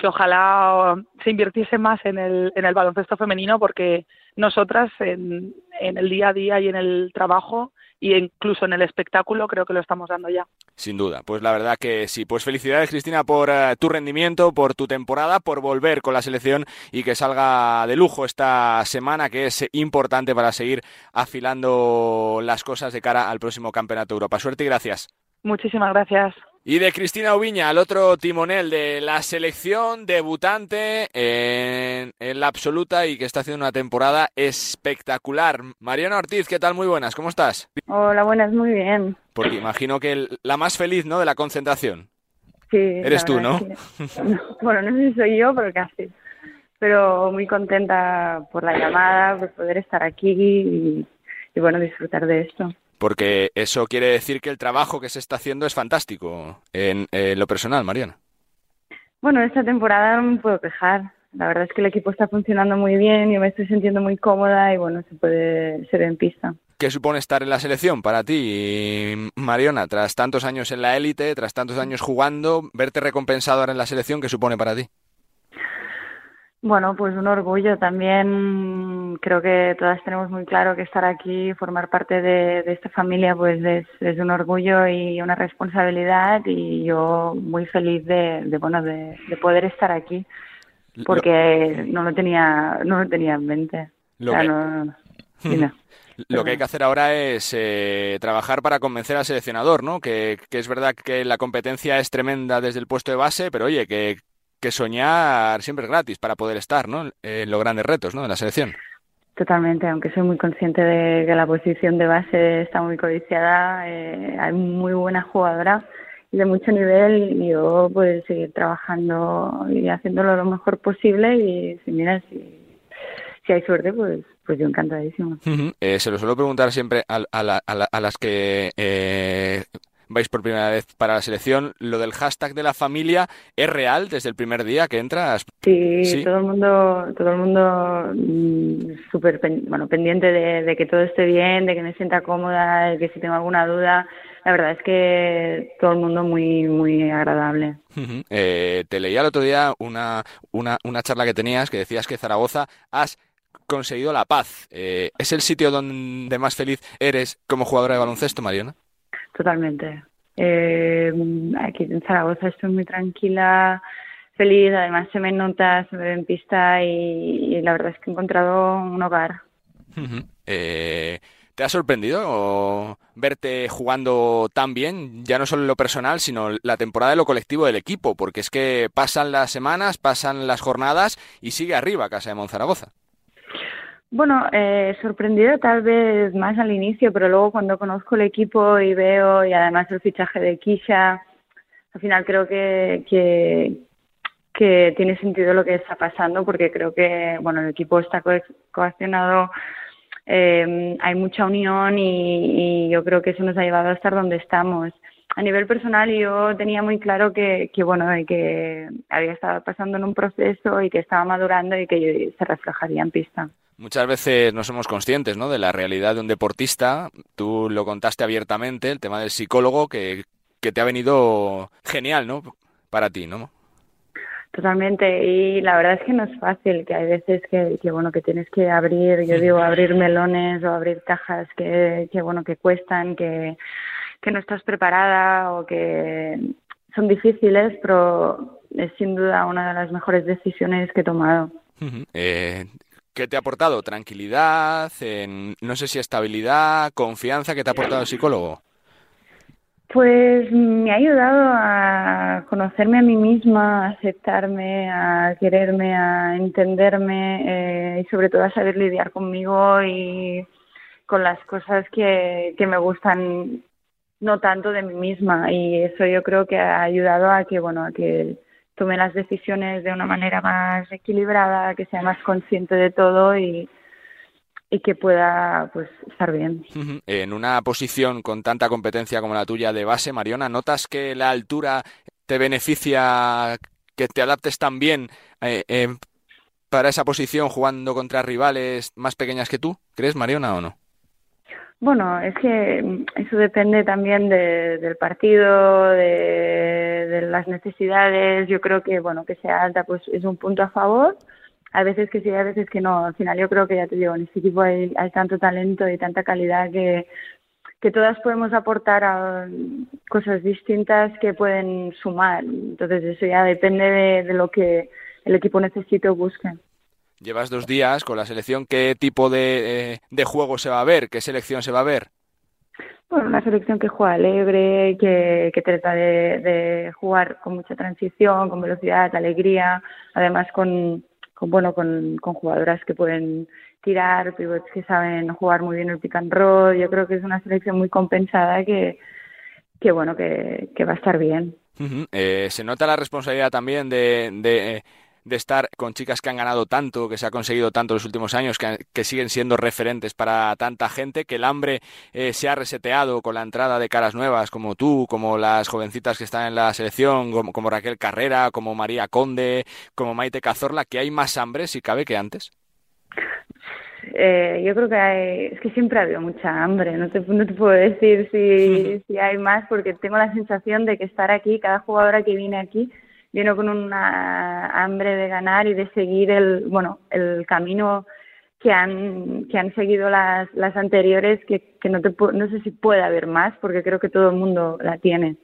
que ojalá se invirtiese más en el, en el baloncesto femenino porque nosotras en, en el día a día y en el trabajo y incluso en el espectáculo creo que lo estamos dando ya. Sin duda, pues la verdad que sí. Pues felicidades Cristina por uh, tu rendimiento, por tu temporada, por volver con la selección y que salga de lujo esta semana que es importante para seguir afilando las cosas de cara al próximo Campeonato de Europa. Suerte y gracias. Muchísimas gracias. Y de Cristina Ubiña, el otro timonel de la selección, debutante en, en, la absoluta y que está haciendo una temporada espectacular. Mariana Ortiz, ¿qué tal? Muy buenas, ¿cómo estás? Hola, buenas, muy bien. Porque imagino que el, la más feliz, ¿no?, de la concentración. Sí. Eres tú, [laughs] ¿no? Bueno, no sé si soy yo, pero casi. pero muy contenta por la llamada, por poder estar aquí y, bueno, disfrutar de esto. Porque eso quiere decir que el trabajo que se está haciendo es fantástico en, lo personal, Mariana. Bueno, esta temporada no me puedo quejar. La verdad es que el equipo está funcionando muy bien, yo me estoy sintiendo muy cómoda y bueno, se puede ser en pista. ¿Qué supone estar en la selección para ti, Mariona? Tras tantos años en la élite, tras tantos años jugando, verte recompensado ahora en la selección, ¿qué supone para ti? Bueno, pues un orgullo. También creo que todas tenemos muy claro que estar aquí, formar parte de, esta familia, pues es, un orgullo y una responsabilidad. Y yo muy feliz de, bueno, de, poder estar aquí, porque no lo tenía, no lo tenía en mente. [laughs] Lo que hay que hacer ahora es eh, trabajar para convencer al seleccionador, ¿no? Que, es verdad que la competencia es tremenda desde el puesto de base, pero oye, que, soñar siempre es gratis para poder estar, ¿no? En los grandes retos, ¿no? De la selección. Totalmente, aunque soy muy consciente de que la posición de base está muy codiciada, eh, hay muy buena jugadora de mucho nivel y yo pues seguir trabajando y haciéndolo lo mejor posible y si mira si, si hay suerte pues pues yo encantadísimo. Eh, se lo suelo preguntar siempre a, a, las que eh, vais por primera vez para la selección. ¿Lo del hashtag de la familia es real desde el primer día que entras? Sí, todo el mundo, todo el mundo mm, súper bueno, pendiente de, que todo esté bien, de que me sienta cómoda, de que si tengo alguna duda. La verdad es que todo el mundo muy muy agradable. Eh, te leía el otro día una, una, una charla que tenías que decías que Zaragoza has conseguido la paz. Eh, ¿Es el sitio donde más feliz eres como jugadora de baloncesto, Mariana? Totalmente. Eh, aquí en Zaragoza estoy muy tranquila, feliz, además se me nota, se me ve en pista y, la verdad es que he encontrado un hogar. Eh, ¿Te ha sorprendido verte jugando tan bien, ya no solo en lo personal, sino la temporada de lo colectivo del equipo? Porque es que pasan las semanas, pasan las jornadas y sigue arriba Casa de Monzaragoza. Bueno, eh, sorprendido tal vez más al inicio, pero luego cuando conozco el equipo y veo, y además el fichaje de Kisha, al final creo que, que, tiene sentido lo que está pasando, porque creo que bueno el equipo está coaccionado, eh, hay mucha unión y, y yo creo que eso nos ha llevado a estar donde estamos a nivel personal yo tenía muy claro que, que bueno que había estado pasando en un proceso y que estaba madurando y que se reflejaría en pista. Muchas veces no somos conscientes ¿no? de la realidad de un deportista. Tú lo contaste abiertamente, el tema del psicólogo, que, que te ha venido genial ¿no? para ti, ¿no? Totalmente, y la verdad es que no es fácil, que hay veces que, que bueno que tienes que abrir, yo digo abrir melones o abrir cajas que, que bueno que cuestan, que que no estás preparada o que son difíciles, pero es sin duda una de las mejores decisiones que he tomado. eh, ¿Qué te ha aportado? ¿Tranquilidad? no sé si estabilidad, confianza? ¿Qué te ha aportado el psicólogo? Pues me ha ayudado a conocerme a mí misma, a aceptarme, a quererme, a entenderme eh, y sobre todo a saber lidiar conmigo y con las cosas que, que me gustan no tanto de mí misma. Y eso yo creo que ha ayudado a que bueno a que tome las decisiones de una manera más equilibrada que sea más consciente de todo y, y que pueda pues estar bien. En una posición con tanta competencia como la tuya de base Mariona notas que la altura te beneficia que te adaptes tan bien eh, eh, para esa posición jugando contra rivales más pequeñas que tú crees Mariona o no bueno, es que eso depende también del partido, de, las necesidades. Yo creo que, bueno, que sea alta pues es un punto a favor. Hay veces que sí, hay veces que no. Al final yo creo que ya te digo, en este equipo hay, hay tanto talento y tanta calidad que, que todas podemos aportar a cosas distintas que pueden sumar. Entonces eso ya depende de, de lo que el equipo necesite o busque. Llevas dos días con la selección. ¿Qué tipo de, eh, de juego se va a ver? ¿Qué selección se va a ver? Bueno, una selección que juega alegre, que, que trata de, jugar con mucha transición, con velocidad, alegría, además con, con bueno, con, con, jugadoras que pueden tirar, pivots que saben jugar muy bien el pick and roll. Yo creo que es una selección muy compensada que, que bueno, que, que va a estar bien. eh, se nota la responsabilidad también de, de de estar con chicas que han ganado tanto, que se ha conseguido tanto en los últimos años, que, siguen siendo referentes para tanta gente, que el hambre eh, se ha reseteado con la entrada de caras nuevas como tú, como las jovencitas que están en la selección, como, Raquel Carrera, como María Conde, como Maite Cazorla, que hay más hambre, si cabe, que antes? Eh, yo creo que hay, es que siempre ha habido mucha hambre, no te, no te puedo decir si, [laughs] si hay más, porque tengo la sensación de que estar aquí, cada jugadora que viene aquí, viene con una hambre de ganar y de seguir el, bueno, el camino que han, que han seguido las, las anteriores, que, que no, te, no sé si puede haber más, porque creo que todo el mundo la tiene.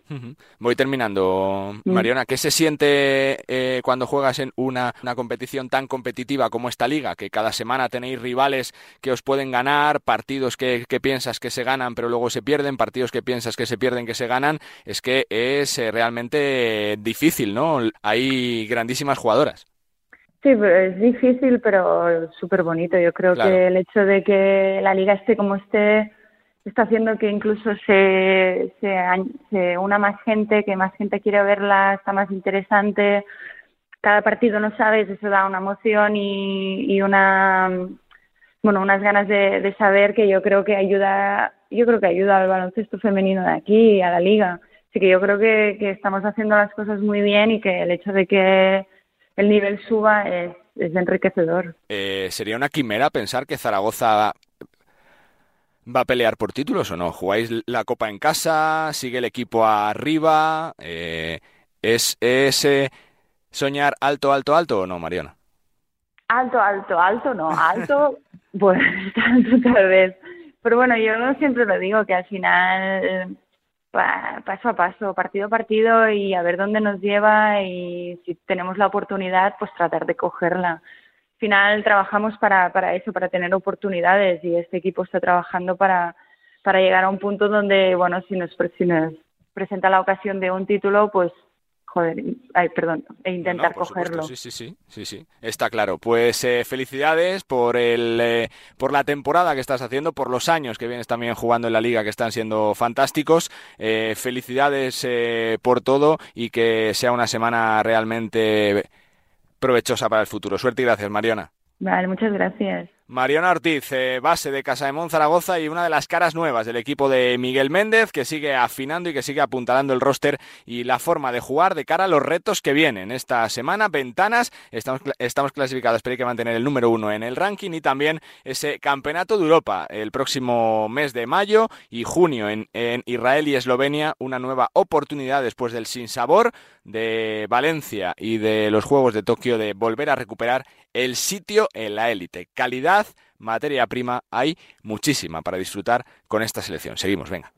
Voy terminando, mm. Mariona. ¿Qué se siente eh, cuando juegas en una, una, competición tan competitiva como esta liga? Que cada semana tenéis rivales que os pueden ganar, partidos que, que piensas que se ganan pero luego se pierden, partidos que piensas que se pierden que se ganan. Es que es eh, realmente difícil, ¿no? Hay grandísimas jugadoras. Sí, es difícil, pero súper bonito. Yo creo que el hecho de que la liga esté como esté está haciendo que incluso se, se, una más gente, que más gente quiere verla, está más interesante. Cada partido no sabes, eso da una emoción y, y una bueno unas ganas de, de, saber que yo creo que ayuda yo creo que ayuda al baloncesto femenino de aquí a la liga así que yo creo que, que estamos haciendo las cosas muy bien y que el hecho de que el nivel suba es, enriquecedor. Eh, ¿Sería una quimera pensar que Zaragoza va a pelear por títulos o no? ¿Jugáis la Copa en casa? ¿Sigue el equipo arriba? Eh, ¿Es ese soñar alto, alto, alto o no, Mariana? Alto, alto, alto, no. Alto, [laughs] pues tanto [laughs] tal vez. Pero bueno, yo siempre lo digo, que al final paso a paso, partido a partido y a ver dónde nos lleva y si tenemos la oportunidad, pues tratar de cogerla. Al final trabajamos para, para eso, para tener oportunidades y este equipo está trabajando para, para llegar a un punto donde, bueno, si nos, si nos presenta la ocasión de un título, pues joder, ay, perdón, e intentar cogerlo. sí, sí, sí, sí, sí, está claro. Pues eh, felicidades por el eh, por la temporada que estás haciendo, por los años que vienes también jugando en la liga que están siendo fantásticos. Eh, felicidades por todo y que sea una semana realmente provechosa para el futuro. Suerte y gracias, Mariana. Vale, muchas gracias. Mariana Ortiz, eh, base de Casa de Zaragoza y una de las caras nuevas del equipo de Miguel Méndez, que sigue afinando y que sigue apuntalando el roster y la forma de jugar de cara a los retos que vienen. Esta semana, ventanas, estamos, estamos clasificados, pero hay que mantener el número uno en el ranking y también ese Campeonato de Europa el próximo mes de mayo y junio en, en Israel y Eslovenia, una nueva oportunidad después del sinsabor de Valencia y de los Juegos de Tokio de volver a recuperar el sitio en la élite. Calidad materia prima hay muchísima para disfrutar con esta selección. Seguimos, venga.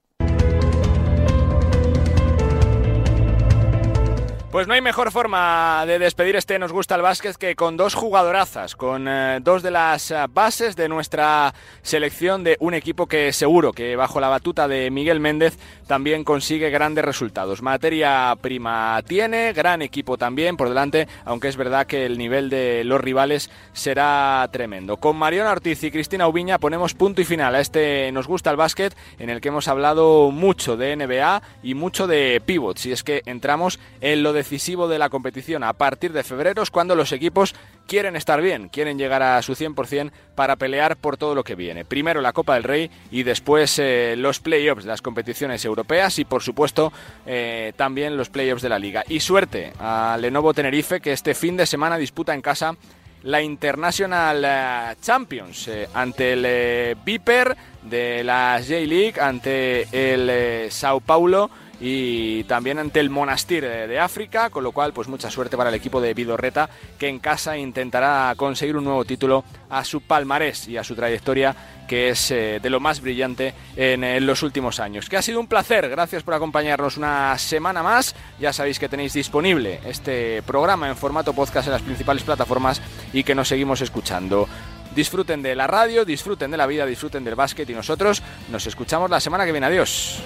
Pues no hay mejor forma de despedir este Nos gusta el básquet que con dos jugadorazas, con eh, dos de las eh, bases de nuestra selección de un equipo que seguro que bajo la batuta de Miguel Méndez también consigue grandes resultados. Materia prima tiene, gran equipo también por delante, aunque es verdad que el nivel de los rivales será tremendo. Con Mariona Ortiz y Cristina Ubiña ponemos punto y final a este Nos gusta el básquet en el que hemos hablado mucho de NBA y mucho de pivots. Y es que entramos en lo de decisivo de la competición. A partir de febrero es cuando los equipos quieren estar bien, quieren llegar a su 100% para pelear por todo lo que viene. Primero la Copa del Rey y después eh, los playoffs las competiciones europeas y por supuesto eh, también los playoffs de la liga. Y suerte a Lenovo Tenerife que este fin de semana disputa en casa la International eh, Champions ante el Viper de la J-League, ante el Sao Paulo y también ante el Monastir de África, con lo cual pues mucha suerte para el equipo de Vidorreta que en casa intentará conseguir un nuevo título a su palmarés y a su trayectoria que es eh, de lo más brillante en, los últimos años. Que ha sido un placer, gracias por acompañarnos una semana más. Ya sabéis que tenéis disponible este programa en formato podcast en las principales plataformas y que nos seguimos escuchando. Disfruten de la radio, disfruten de la vida, disfruten del básquet y nosotros nos escuchamos la semana que viene. Adiós.